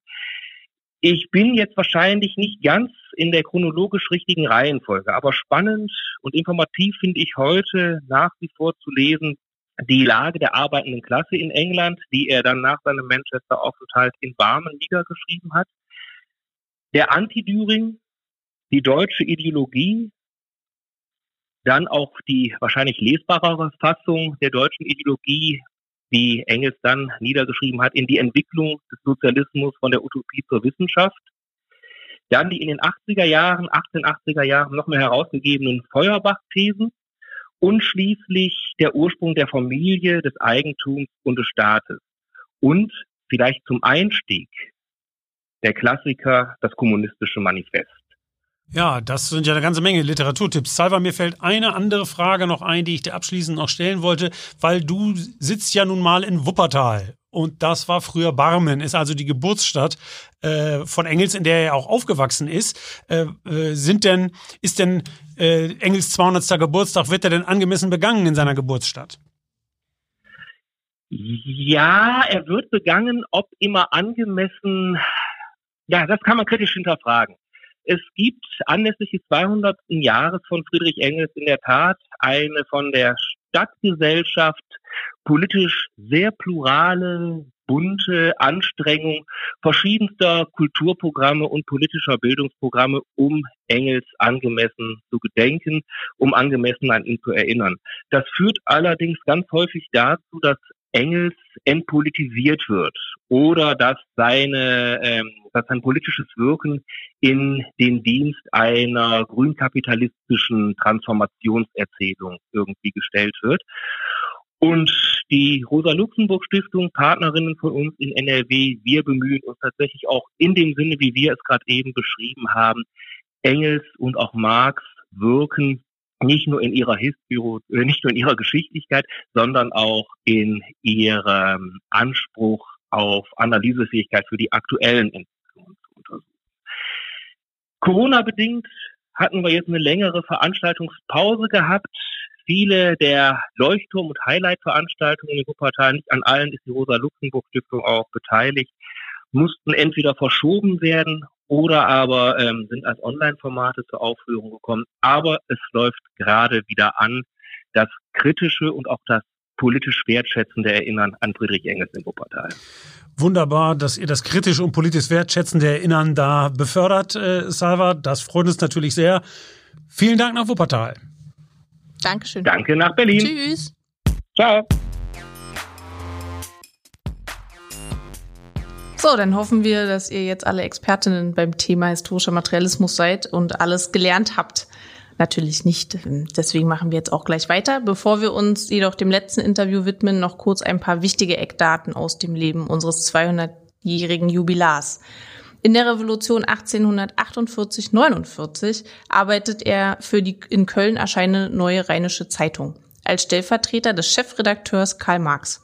[SPEAKER 6] Ich bin jetzt wahrscheinlich nicht ganz in der chronologisch richtigen Reihenfolge, aber spannend und informativ finde ich heute nach wie vor zu lesen die Lage der arbeitenden Klasse in England, die er dann nach seinem Manchester-Aufenthalt in Barmen niedergeschrieben hat. Der Anti-Düring, die deutsche Ideologie dann auch die wahrscheinlich lesbarere Fassung der deutschen Ideologie, die Engels dann niedergeschrieben hat, in die Entwicklung des Sozialismus von der Utopie zur Wissenschaft. Dann die in den 80er Jahren, 1880er Jahren noch mehr herausgegebenen Feuerbach-Thesen und schließlich der Ursprung der Familie, des Eigentums und des Staates. Und vielleicht zum Einstieg der Klassiker, das kommunistische Manifest.
[SPEAKER 2] Ja, das sind ja eine ganze Menge Literaturtipps. Salva, mir fällt eine andere Frage noch ein, die ich dir abschließend noch stellen wollte, weil du sitzt ja nun mal in Wuppertal. Und das war früher Barmen, ist also die Geburtsstadt äh, von Engels, in der er auch aufgewachsen ist. Äh, äh, sind denn, ist denn äh, Engels 200. Geburtstag, wird er denn angemessen begangen in seiner Geburtsstadt?
[SPEAKER 6] Ja, er wird begangen, ob immer angemessen. Ja, das kann man kritisch hinterfragen. Es gibt anlässlich des 200. Jahres von Friedrich Engels in der Tat eine von der Stadtgesellschaft politisch sehr plurale, bunte Anstrengung verschiedenster Kulturprogramme und politischer Bildungsprogramme, um Engels angemessen zu gedenken, um angemessen an ihn zu erinnern. Das führt allerdings ganz häufig dazu, dass Engels entpolitisiert wird oder dass seine, ähm, dass sein politisches Wirken in den Dienst einer grünkapitalistischen Transformationserzählung irgendwie gestellt wird. Und die Rosa-Luxemburg-Stiftung, Partnerinnen von uns in NRW, wir bemühen uns tatsächlich auch in dem Sinne, wie wir es gerade eben beschrieben haben, Engels und auch Marx wirken nicht nur in ihrer Historie, äh, nicht nur in ihrer Geschichtlichkeit, sondern auch in ihrem Anspruch auf Analysefähigkeit für die aktuellen Entwicklungen zu untersuchen. Corona-bedingt hatten wir jetzt eine längere Veranstaltungspause gehabt. Viele der Leuchtturm- und Highlight-Veranstaltungen in Wuppertal, nicht an allen ist die Rosa-Luxemburg-Stiftung auch beteiligt, mussten entweder verschoben werden oder aber ähm, sind als Online-Formate zur Aufführung gekommen. Aber es läuft gerade wieder an, das kritische und auch das politisch wertschätzende Erinnern an Friedrich Engels in Wuppertal.
[SPEAKER 2] Wunderbar, dass ihr das kritisch und politisch wertschätzende Erinnern da befördert, äh, Salva. Das freut uns natürlich sehr. Vielen Dank nach Wuppertal.
[SPEAKER 1] Dankeschön.
[SPEAKER 6] Danke nach Berlin.
[SPEAKER 1] Tschüss.
[SPEAKER 6] Ciao.
[SPEAKER 1] So, dann hoffen wir, dass ihr jetzt alle Expertinnen beim Thema historischer Materialismus seid und alles gelernt habt. Natürlich nicht. Deswegen machen wir jetzt auch gleich weiter. Bevor wir uns jedoch dem letzten Interview widmen, noch kurz ein paar wichtige Eckdaten aus dem Leben unseres 200-jährigen Jubilars. In der Revolution 1848-49 arbeitet er für die in Köln erscheinende Neue Rheinische Zeitung als Stellvertreter des Chefredakteurs Karl Marx.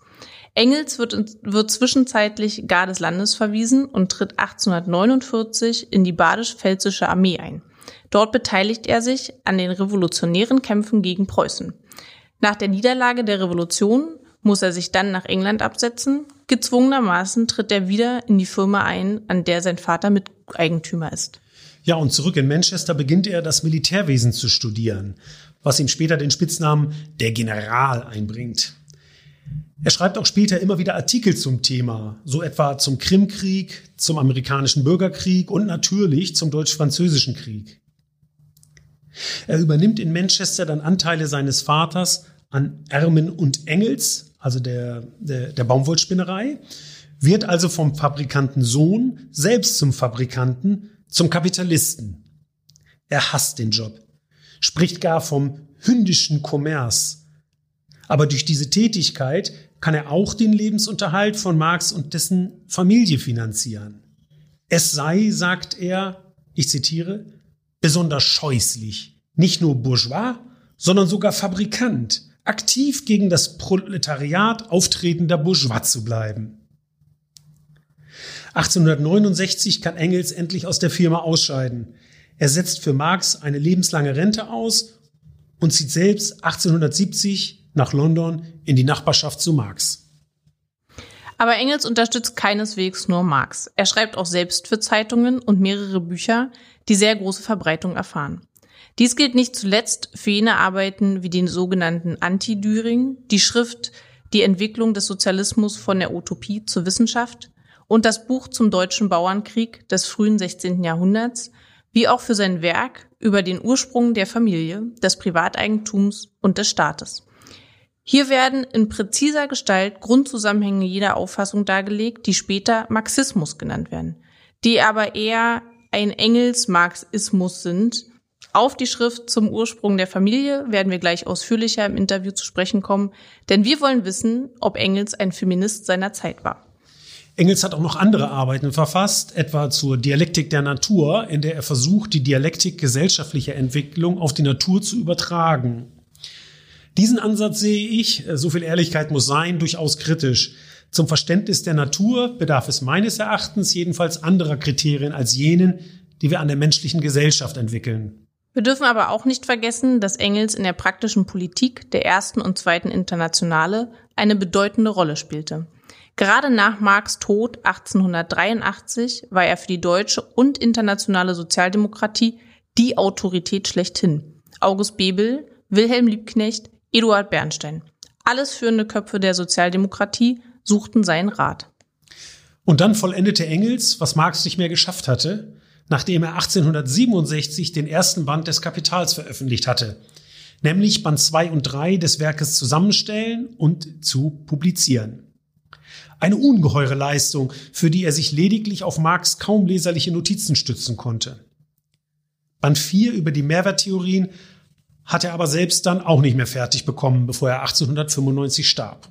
[SPEAKER 1] Engels wird, wird zwischenzeitlich gar des Landes verwiesen und tritt 1849 in die badisch-pfälzische Armee ein. Dort beteiligt er sich an den revolutionären Kämpfen gegen Preußen. Nach der Niederlage der Revolution muss er sich dann nach England absetzen. Gezwungenermaßen tritt er wieder in die Firma ein, an der sein Vater Miteigentümer ist.
[SPEAKER 2] Ja, und zurück in Manchester beginnt er das Militärwesen zu studieren, was ihm später den Spitznamen der General einbringt. Er schreibt auch später immer wieder Artikel zum Thema, so etwa zum Krimkrieg, zum amerikanischen Bürgerkrieg und natürlich zum deutsch-französischen Krieg. Er übernimmt in Manchester dann Anteile seines Vaters an Ermen und Engels, also der, der, der Baumwollspinnerei, wird also vom Fabrikanten Sohn selbst zum Fabrikanten, zum Kapitalisten. Er hasst den Job, spricht gar vom hündischen Kommerz. Aber durch diese Tätigkeit kann er auch den Lebensunterhalt von Marx und dessen Familie finanzieren. Es sei, sagt er, ich zitiere, besonders scheußlich, nicht nur Bourgeois, sondern sogar Fabrikant, aktiv gegen das Proletariat auftretender Bourgeois zu bleiben. 1869 kann Engels endlich aus der Firma ausscheiden. Er setzt für Marx eine lebenslange Rente aus und zieht selbst 1870 nach London in die Nachbarschaft zu Marx.
[SPEAKER 1] Aber Engels unterstützt keineswegs nur Marx. Er schreibt auch selbst für Zeitungen und mehrere Bücher, die sehr große Verbreitung erfahren. Dies gilt nicht zuletzt für jene Arbeiten wie den sogenannten Anti-Düring, die Schrift Die Entwicklung des Sozialismus von der Utopie zur Wissenschaft und das Buch zum deutschen Bauernkrieg des frühen 16. Jahrhunderts, wie auch für sein Werk über den Ursprung der Familie, des Privateigentums und des Staates. Hier werden in präziser Gestalt Grundzusammenhänge jeder Auffassung dargelegt, die später Marxismus genannt werden, die aber eher ein Engels-Marxismus sind. Auf die Schrift zum Ursprung der Familie werden wir gleich ausführlicher im Interview zu sprechen kommen, denn wir wollen wissen, ob Engels ein Feminist seiner Zeit war.
[SPEAKER 2] Engels hat auch noch andere Arbeiten verfasst, etwa zur Dialektik der Natur, in der er versucht, die Dialektik gesellschaftlicher Entwicklung auf die Natur zu übertragen. Diesen Ansatz sehe ich, äh, so viel Ehrlichkeit muss sein, durchaus kritisch. Zum Verständnis der Natur bedarf es meines Erachtens jedenfalls anderer Kriterien als jenen, die wir an der menschlichen Gesellschaft entwickeln.
[SPEAKER 1] Wir dürfen aber auch nicht vergessen, dass Engels in der praktischen Politik der ersten und zweiten Internationale eine bedeutende Rolle spielte. Gerade nach Marx Tod 1883 war er für die deutsche und internationale Sozialdemokratie die Autorität schlechthin. August Bebel, Wilhelm Liebknecht, Eduard Bernstein. Alles führende Köpfe der Sozialdemokratie suchten seinen Rat.
[SPEAKER 2] Und dann vollendete Engels, was Marx nicht mehr geschafft hatte, nachdem er 1867 den ersten Band des Kapitals veröffentlicht hatte, nämlich Band 2 und 3 des Werkes zusammenstellen und zu publizieren. Eine ungeheure Leistung, für die er sich lediglich auf Marx kaum leserliche Notizen stützen konnte. Band 4 über die Mehrwerttheorien hat er aber selbst dann auch nicht mehr fertig bekommen, bevor er 1895 starb.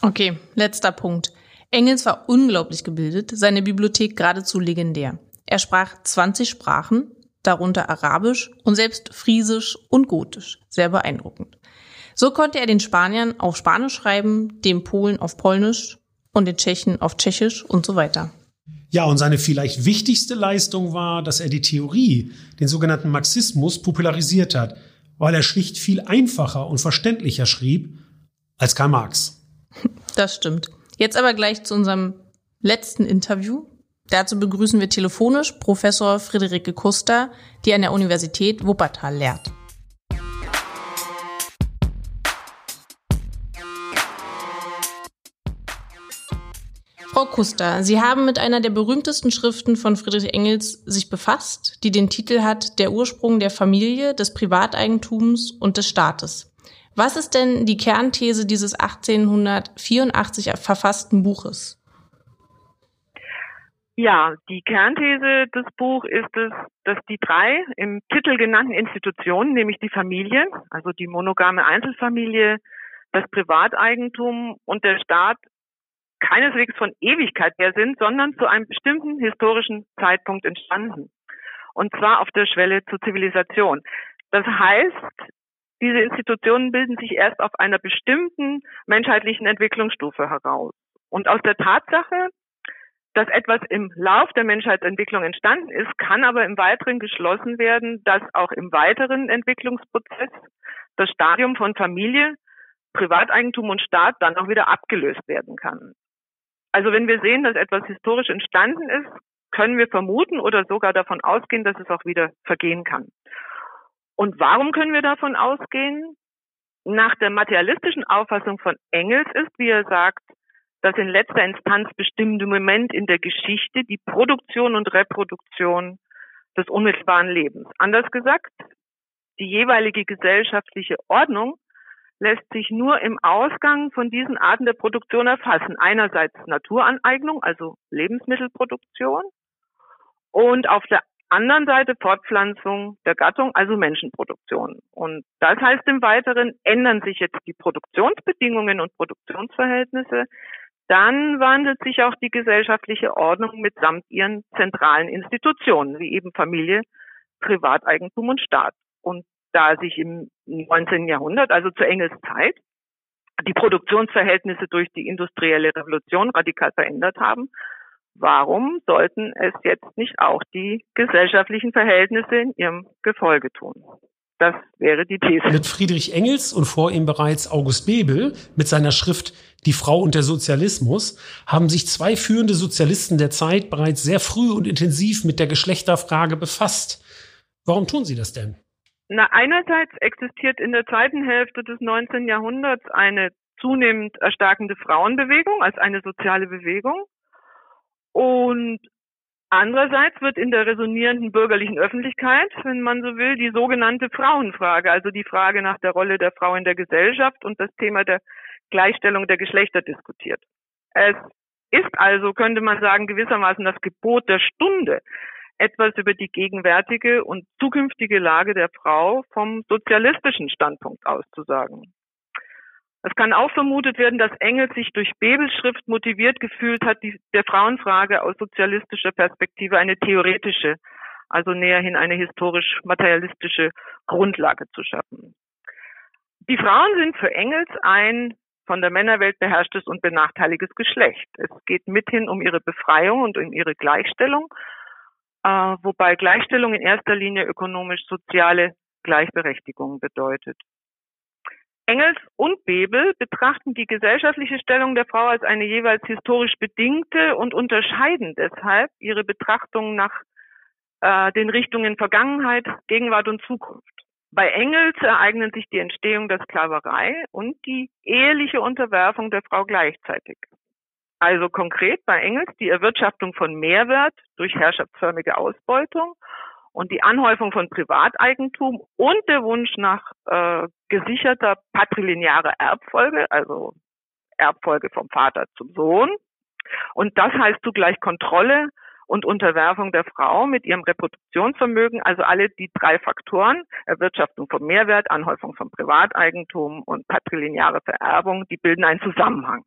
[SPEAKER 1] Okay, letzter Punkt. Engels war unglaublich gebildet, seine Bibliothek geradezu legendär. Er sprach 20 Sprachen, darunter Arabisch und selbst Friesisch und Gotisch. Sehr beeindruckend. So konnte er den Spaniern auf Spanisch schreiben, den Polen auf Polnisch und den Tschechen auf Tschechisch und so weiter.
[SPEAKER 2] Ja, und seine vielleicht wichtigste Leistung war, dass er die Theorie, den sogenannten Marxismus, popularisiert hat, weil er schlicht viel einfacher und verständlicher schrieb als Karl Marx.
[SPEAKER 1] Das stimmt. Jetzt aber gleich zu unserem letzten Interview. Dazu begrüßen wir telefonisch Professor Friederike Kuster, die an der Universität Wuppertal lehrt. Frau Kuster, Sie haben mit einer der berühmtesten Schriften von Friedrich Engels sich befasst, die den Titel hat Der Ursprung der Familie, des Privateigentums und des Staates. Was ist denn die Kernthese dieses 1884 verfassten Buches?
[SPEAKER 7] Ja, die Kernthese des Buchs ist es, dass die drei im Titel genannten Institutionen, nämlich die Familie, also die monogame Einzelfamilie, das Privateigentum und der Staat keineswegs von Ewigkeit her sind, sondern zu einem bestimmten historischen Zeitpunkt entstanden. Und zwar auf der Schwelle zur Zivilisation. Das heißt, diese Institutionen bilden sich erst auf einer bestimmten menschheitlichen Entwicklungsstufe heraus. Und aus der Tatsache, dass etwas im Lauf der Menschheitsentwicklung entstanden ist, kann aber im Weiteren geschlossen werden, dass auch im weiteren Entwicklungsprozess das Stadium von Familie Privateigentum und Staat dann auch wieder abgelöst werden kann. Also wenn wir sehen, dass etwas historisch entstanden ist, können wir vermuten oder sogar davon ausgehen, dass es auch wieder vergehen kann. Und warum können wir davon ausgehen? Nach der materialistischen Auffassung von Engels ist, wie er sagt, das in letzter Instanz bestimmende Moment in der Geschichte die Produktion und Reproduktion des unmittelbaren Lebens. Anders gesagt, die jeweilige gesellschaftliche Ordnung lässt sich nur im Ausgang von diesen Arten der Produktion erfassen. Einerseits Naturaneignung, also Lebensmittelproduktion, und auf der anderen Seite Fortpflanzung der Gattung, also Menschenproduktion. Und das heißt im Weiteren, ändern sich jetzt die Produktionsbedingungen und Produktionsverhältnisse, dann wandelt sich auch die gesellschaftliche Ordnung mitsamt ihren zentralen Institutionen, wie eben Familie, Privateigentum und Staat. Und da sich im 19. Jahrhundert, also zu Engels Zeit, die Produktionsverhältnisse durch die industrielle Revolution radikal verändert haben, warum sollten es jetzt nicht auch die gesellschaftlichen Verhältnisse in ihrem Gefolge tun? Das wäre die These.
[SPEAKER 2] Mit Friedrich Engels und vor ihm bereits August Bebel mit seiner Schrift Die Frau und der Sozialismus haben sich zwei führende Sozialisten der Zeit bereits sehr früh und intensiv mit der Geschlechterfrage befasst. Warum tun sie das denn?
[SPEAKER 7] Na, einerseits existiert in der zweiten Hälfte des 19. Jahrhunderts eine zunehmend erstarkende Frauenbewegung als eine soziale Bewegung. Und Andererseits wird in der resonierenden bürgerlichen Öffentlichkeit, wenn man so will, die sogenannte Frauenfrage, also die Frage nach der Rolle der Frau in der Gesellschaft und das Thema der Gleichstellung der Geschlechter diskutiert. Es ist also, könnte man sagen, gewissermaßen das Gebot der Stunde, etwas über die gegenwärtige und zukünftige Lage der Frau vom sozialistischen Standpunkt aus zu sagen. Es kann auch vermutet werden, dass Engels sich durch Bebels Schrift motiviert gefühlt hat, die, der Frauenfrage aus sozialistischer Perspektive eine theoretische, also näherhin eine historisch-materialistische Grundlage zu schaffen. Die Frauen sind für Engels ein von der Männerwelt beherrschtes und benachteiligtes Geschlecht. Es geht mithin um ihre Befreiung und um ihre Gleichstellung, äh, wobei Gleichstellung in erster Linie ökonomisch-soziale Gleichberechtigung bedeutet. Engels und Bebel betrachten die gesellschaftliche Stellung der Frau als eine jeweils historisch bedingte und unterscheiden deshalb ihre Betrachtung nach äh, den Richtungen Vergangenheit, Gegenwart und Zukunft. Bei Engels ereignen sich die Entstehung der Sklaverei und die eheliche Unterwerfung der Frau gleichzeitig. Also konkret bei Engels die Erwirtschaftung von Mehrwert durch herrschaftsförmige Ausbeutung und die Anhäufung von Privateigentum und der Wunsch nach äh, gesicherter patrilinearer Erbfolge, also Erbfolge vom Vater zum Sohn. Und das heißt zugleich Kontrolle und Unterwerfung der Frau mit ihrem Reproduktionsvermögen, also alle die drei Faktoren, Erwirtschaftung von Mehrwert, Anhäufung von Privateigentum und patrilineare Vererbung, die bilden einen Zusammenhang.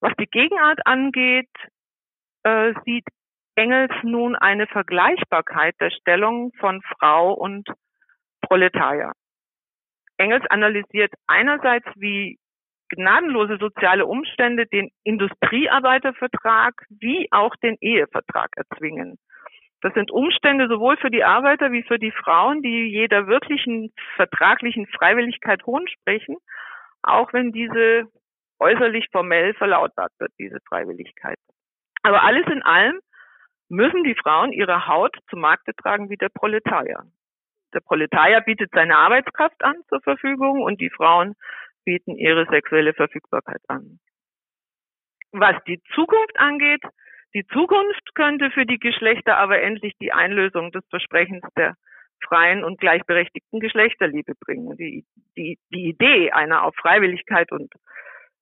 [SPEAKER 7] Was die Gegenart angeht, äh, sieht Engels nun eine Vergleichbarkeit der Stellung von Frau und Proletarier. Engels analysiert einerseits, wie gnadenlose soziale Umstände den Industriearbeitervertrag wie auch den Ehevertrag erzwingen. Das sind Umstände sowohl für die Arbeiter wie für die Frauen, die jeder wirklichen vertraglichen Freiwilligkeit hohn sprechen, auch wenn diese äußerlich formell verlautbart wird, diese Freiwilligkeit. Aber alles in allem müssen die Frauen ihre Haut zum Markte tragen wie der Proletarier. Der Proletarier bietet seine Arbeitskraft an zur Verfügung und die Frauen bieten ihre sexuelle Verfügbarkeit an. Was die Zukunft angeht, die Zukunft könnte für die Geschlechter aber endlich die Einlösung des Versprechens der freien und gleichberechtigten Geschlechterliebe bringen. Die, die, die Idee einer auf Freiwilligkeit und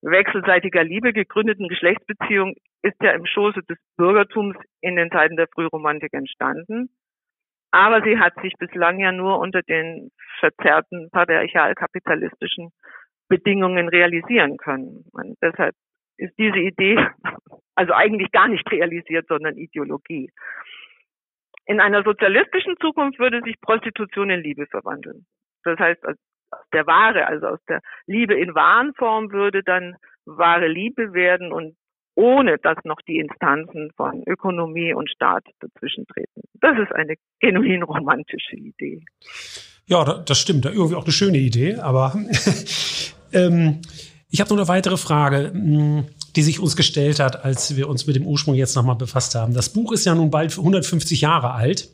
[SPEAKER 7] wechselseitiger Liebe gegründeten Geschlechtsbeziehung ist ja im Schoße des Bürgertums in den Zeiten der Frühromantik entstanden. Aber sie hat sich bislang ja nur unter den verzerrten patriarchal-kapitalistischen Bedingungen realisieren können. Und deshalb ist diese Idee [laughs] also eigentlich gar nicht realisiert, sondern Ideologie. In einer sozialistischen Zukunft würde sich Prostitution in Liebe verwandeln. Das heißt, aus der Ware, also aus der Liebe in Warenform würde dann wahre Liebe werden und ohne dass noch die Instanzen von Ökonomie und Staat dazwischen treten. Das ist eine genuin romantische Idee.
[SPEAKER 2] Ja, das stimmt. Irgendwie auch eine schöne Idee, aber [laughs] ähm, ich habe noch eine weitere Frage, hm, die sich uns gestellt hat, als wir uns mit dem Ursprung jetzt nochmal befasst haben. Das Buch ist ja nun bald 150 Jahre alt.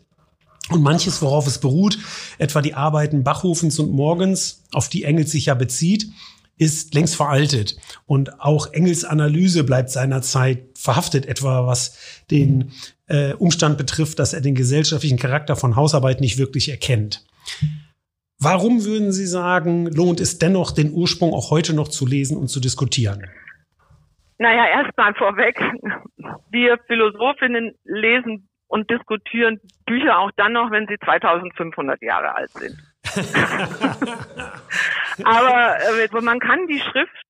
[SPEAKER 2] Und manches, worauf es beruht, etwa die Arbeiten Bachhofens und Morgens, auf die Engels sich ja bezieht, ist längst veraltet. Und auch Engels Analyse bleibt seinerzeit verhaftet, etwa was den äh, Umstand betrifft, dass er den gesellschaftlichen Charakter von Hausarbeit nicht wirklich erkennt. Warum würden Sie sagen, lohnt es dennoch, den Ursprung auch heute noch zu lesen und zu diskutieren?
[SPEAKER 7] Naja, erstmal vorweg. Wir Philosophinnen lesen und diskutieren Bücher auch dann noch, wenn sie 2500 Jahre alt sind. [laughs] Aber äh, man kann die Schrift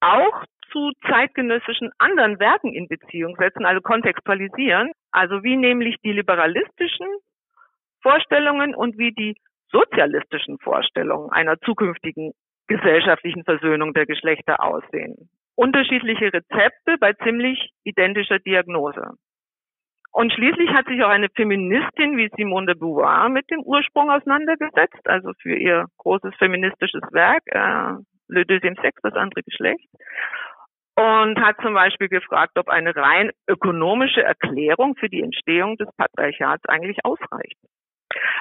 [SPEAKER 7] auch zu zeitgenössischen anderen Werken in Beziehung setzen, also kontextualisieren, also wie nämlich die liberalistischen Vorstellungen und wie die sozialistischen Vorstellungen einer zukünftigen gesellschaftlichen Versöhnung der Geschlechter aussehen. Unterschiedliche Rezepte bei ziemlich identischer Diagnose. Und schließlich hat sich auch eine Feministin wie Simone de Beauvoir mit dem Ursprung auseinandergesetzt, also für ihr großes feministisches Werk, äh, Le Deuxième Sexe, das andere Geschlecht. Und hat zum Beispiel gefragt, ob eine rein ökonomische Erklärung für die Entstehung des Patriarchats eigentlich ausreicht.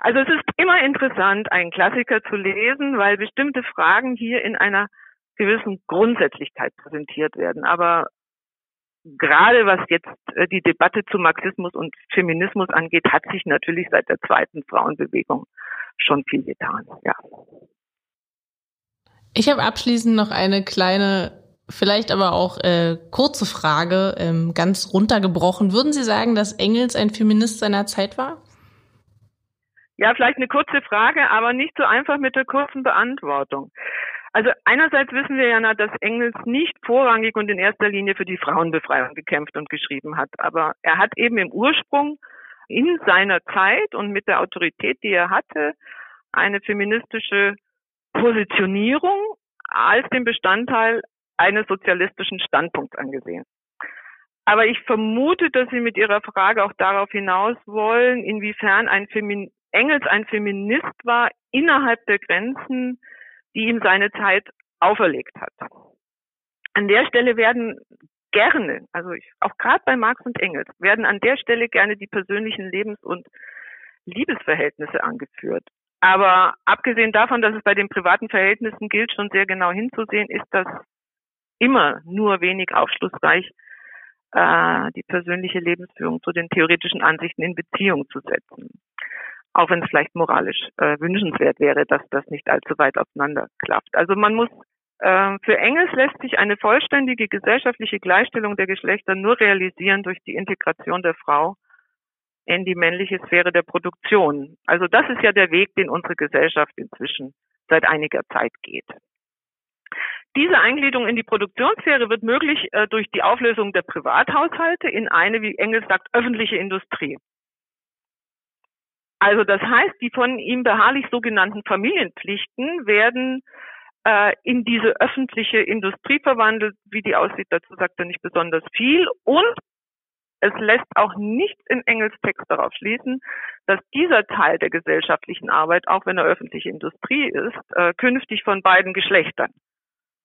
[SPEAKER 7] Also es ist immer interessant, einen Klassiker zu lesen, weil bestimmte Fragen hier in einer gewissen Grundsätzlichkeit präsentiert werden. Aber gerade was jetzt äh, die Debatte zu Marxismus und Feminismus angeht, hat sich natürlich seit der zweiten Frauenbewegung schon viel getan. Ja.
[SPEAKER 1] Ich habe abschließend noch eine kleine, vielleicht aber auch äh, kurze Frage, ähm, ganz runtergebrochen. Würden Sie sagen, dass Engels ein Feminist seiner Zeit war?
[SPEAKER 7] Ja, vielleicht eine kurze Frage, aber nicht so einfach mit der kurzen Beantwortung. Also einerseits wissen wir ja, dass Engels nicht vorrangig und in erster Linie für die Frauenbefreiung gekämpft und geschrieben hat, aber er hat eben im Ursprung in seiner Zeit und mit der Autorität, die er hatte, eine feministische Positionierung als den Bestandteil eines sozialistischen Standpunkts angesehen. Aber ich vermute, dass Sie mit Ihrer Frage auch darauf hinaus wollen, inwiefern ein Femin Engels ein Feminist war innerhalb der Grenzen, die ihm seine Zeit auferlegt hat. An der Stelle werden gerne, also ich, auch gerade bei Marx und Engels, werden an der Stelle gerne die persönlichen Lebens- und Liebesverhältnisse angeführt. Aber abgesehen davon, dass es bei den privaten Verhältnissen gilt, schon sehr genau hinzusehen, ist das immer nur wenig aufschlussreich, äh, die persönliche Lebensführung zu den theoretischen Ansichten in Beziehung zu setzen auch wenn es vielleicht moralisch äh, wünschenswert wäre, dass das nicht allzu weit auseinander klafft. Also man muss äh, für Engels lässt sich eine vollständige gesellschaftliche Gleichstellung der Geschlechter nur realisieren durch die Integration der Frau in die männliche Sphäre der Produktion. Also das ist ja der Weg, den unsere Gesellschaft inzwischen seit einiger Zeit geht. Diese Eingliederung in die Produktionssphäre wird möglich äh, durch die Auflösung der Privathaushalte in eine, wie Engels sagt, öffentliche Industrie. Also das heißt, die von ihm beharrlich sogenannten Familienpflichten werden äh, in diese öffentliche Industrie verwandelt. Wie die aussieht, dazu sagt er nicht besonders viel. Und es lässt auch nichts in Engels Text darauf schließen, dass dieser Teil der gesellschaftlichen Arbeit, auch wenn er öffentliche Industrie ist, äh, künftig von beiden Geschlechtern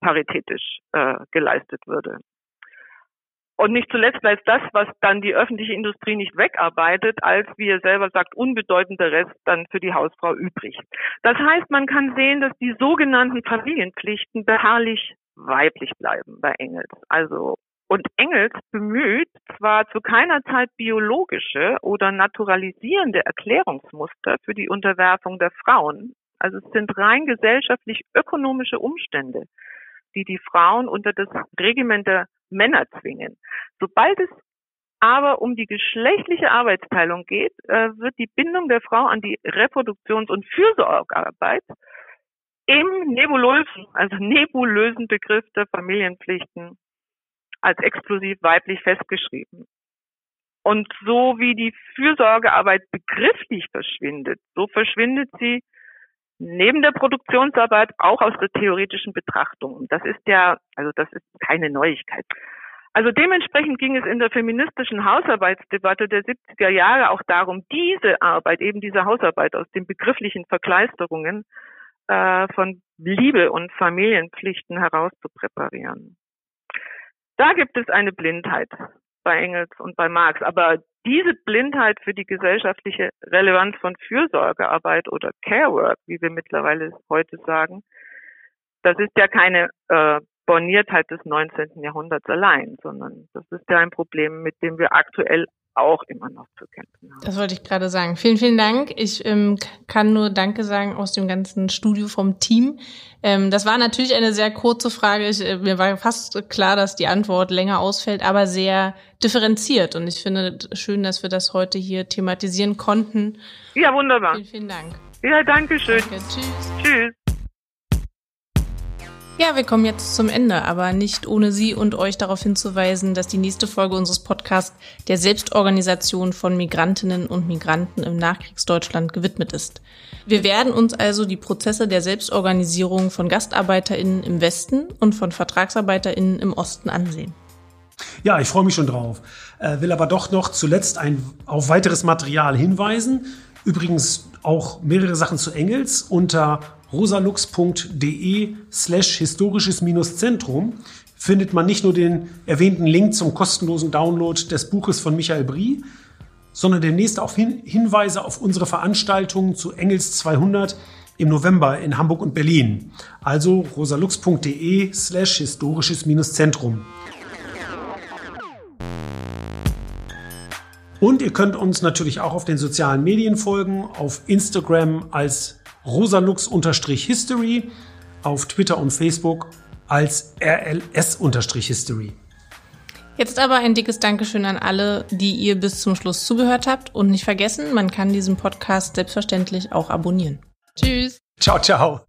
[SPEAKER 7] paritätisch äh, geleistet würde. Und nicht zuletzt bleibt das, was dann die öffentliche Industrie nicht wegarbeitet, als, wie er selber sagt, unbedeutender Rest dann für die Hausfrau übrig. Das heißt, man kann sehen, dass die sogenannten Familienpflichten beharrlich weiblich bleiben bei Engels. Also und Engels bemüht zwar zu keiner Zeit biologische oder naturalisierende Erklärungsmuster für die Unterwerfung der Frauen. Also es sind rein gesellschaftlich ökonomische Umstände, die die Frauen unter das Regiment der Männer zwingen. Sobald es aber um die geschlechtliche Arbeitsteilung geht, äh, wird die Bindung der Frau an die Reproduktions- und Fürsorgearbeit im nebulösen, also nebulösen Begriff der Familienpflichten als exklusiv weiblich festgeschrieben. Und so wie die Fürsorgearbeit begrifflich verschwindet, so verschwindet sie neben der Produktionsarbeit auch aus der theoretischen Betrachtung. Das ist ja, also das ist keine Neuigkeit. Also dementsprechend ging es in der feministischen Hausarbeitsdebatte der 70er Jahre auch darum, diese Arbeit, eben diese Hausarbeit aus den begrifflichen Verkleisterungen äh, von Liebe und Familienpflichten herauszupräparieren. Da gibt es eine Blindheit bei Engels und bei Marx, aber diese Blindheit für die gesellschaftliche Relevanz von Fürsorgearbeit oder Carework, wie wir mittlerweile heute sagen, das ist ja keine äh, Borniertheit des 19. Jahrhunderts allein, sondern das ist ja ein Problem, mit dem wir aktuell auch immer noch zu kämpfen haben.
[SPEAKER 1] Das wollte ich gerade sagen. Vielen, vielen Dank. Ich ähm, kann nur Danke sagen aus dem ganzen Studio vom Team. Ähm, das war natürlich eine sehr kurze Frage. Ich, äh, mir war fast klar, dass die Antwort länger ausfällt, aber sehr differenziert. Und ich finde schön, dass wir das heute hier thematisieren konnten.
[SPEAKER 7] Ja, wunderbar.
[SPEAKER 1] Vielen, vielen Dank.
[SPEAKER 7] Ja, danke schön.
[SPEAKER 1] Danke. Tschüss.
[SPEAKER 7] Tschüss.
[SPEAKER 1] Ja, wir kommen jetzt zum Ende, aber nicht ohne Sie und euch darauf hinzuweisen, dass die nächste Folge unseres Podcasts der Selbstorganisation von Migrantinnen und Migranten im Nachkriegsdeutschland gewidmet ist. Wir werden uns also die Prozesse der Selbstorganisierung von GastarbeiterInnen im Westen und von VertragsarbeiterInnen im Osten ansehen.
[SPEAKER 2] Ja, ich freue mich schon drauf. Äh, will aber doch noch zuletzt ein, auf weiteres Material hinweisen. Übrigens auch mehrere Sachen zu Engels unter rosalux.de slash historisches-zentrum findet man nicht nur den erwähnten Link zum kostenlosen Download des Buches von Michael Brie, sondern demnächst auch Hin Hinweise auf unsere Veranstaltungen zu Engels 200 im November in Hamburg und Berlin. Also rosalux.de slash historisches-zentrum. Und ihr könnt uns natürlich auch auf den sozialen Medien folgen, auf Instagram als rosalux-history, auf Twitter und Facebook als rls-history.
[SPEAKER 1] Jetzt aber ein dickes Dankeschön an alle, die ihr bis zum Schluss zugehört habt. Und nicht vergessen, man kann diesen Podcast selbstverständlich auch abonnieren. Tschüss.
[SPEAKER 2] Ciao, ciao.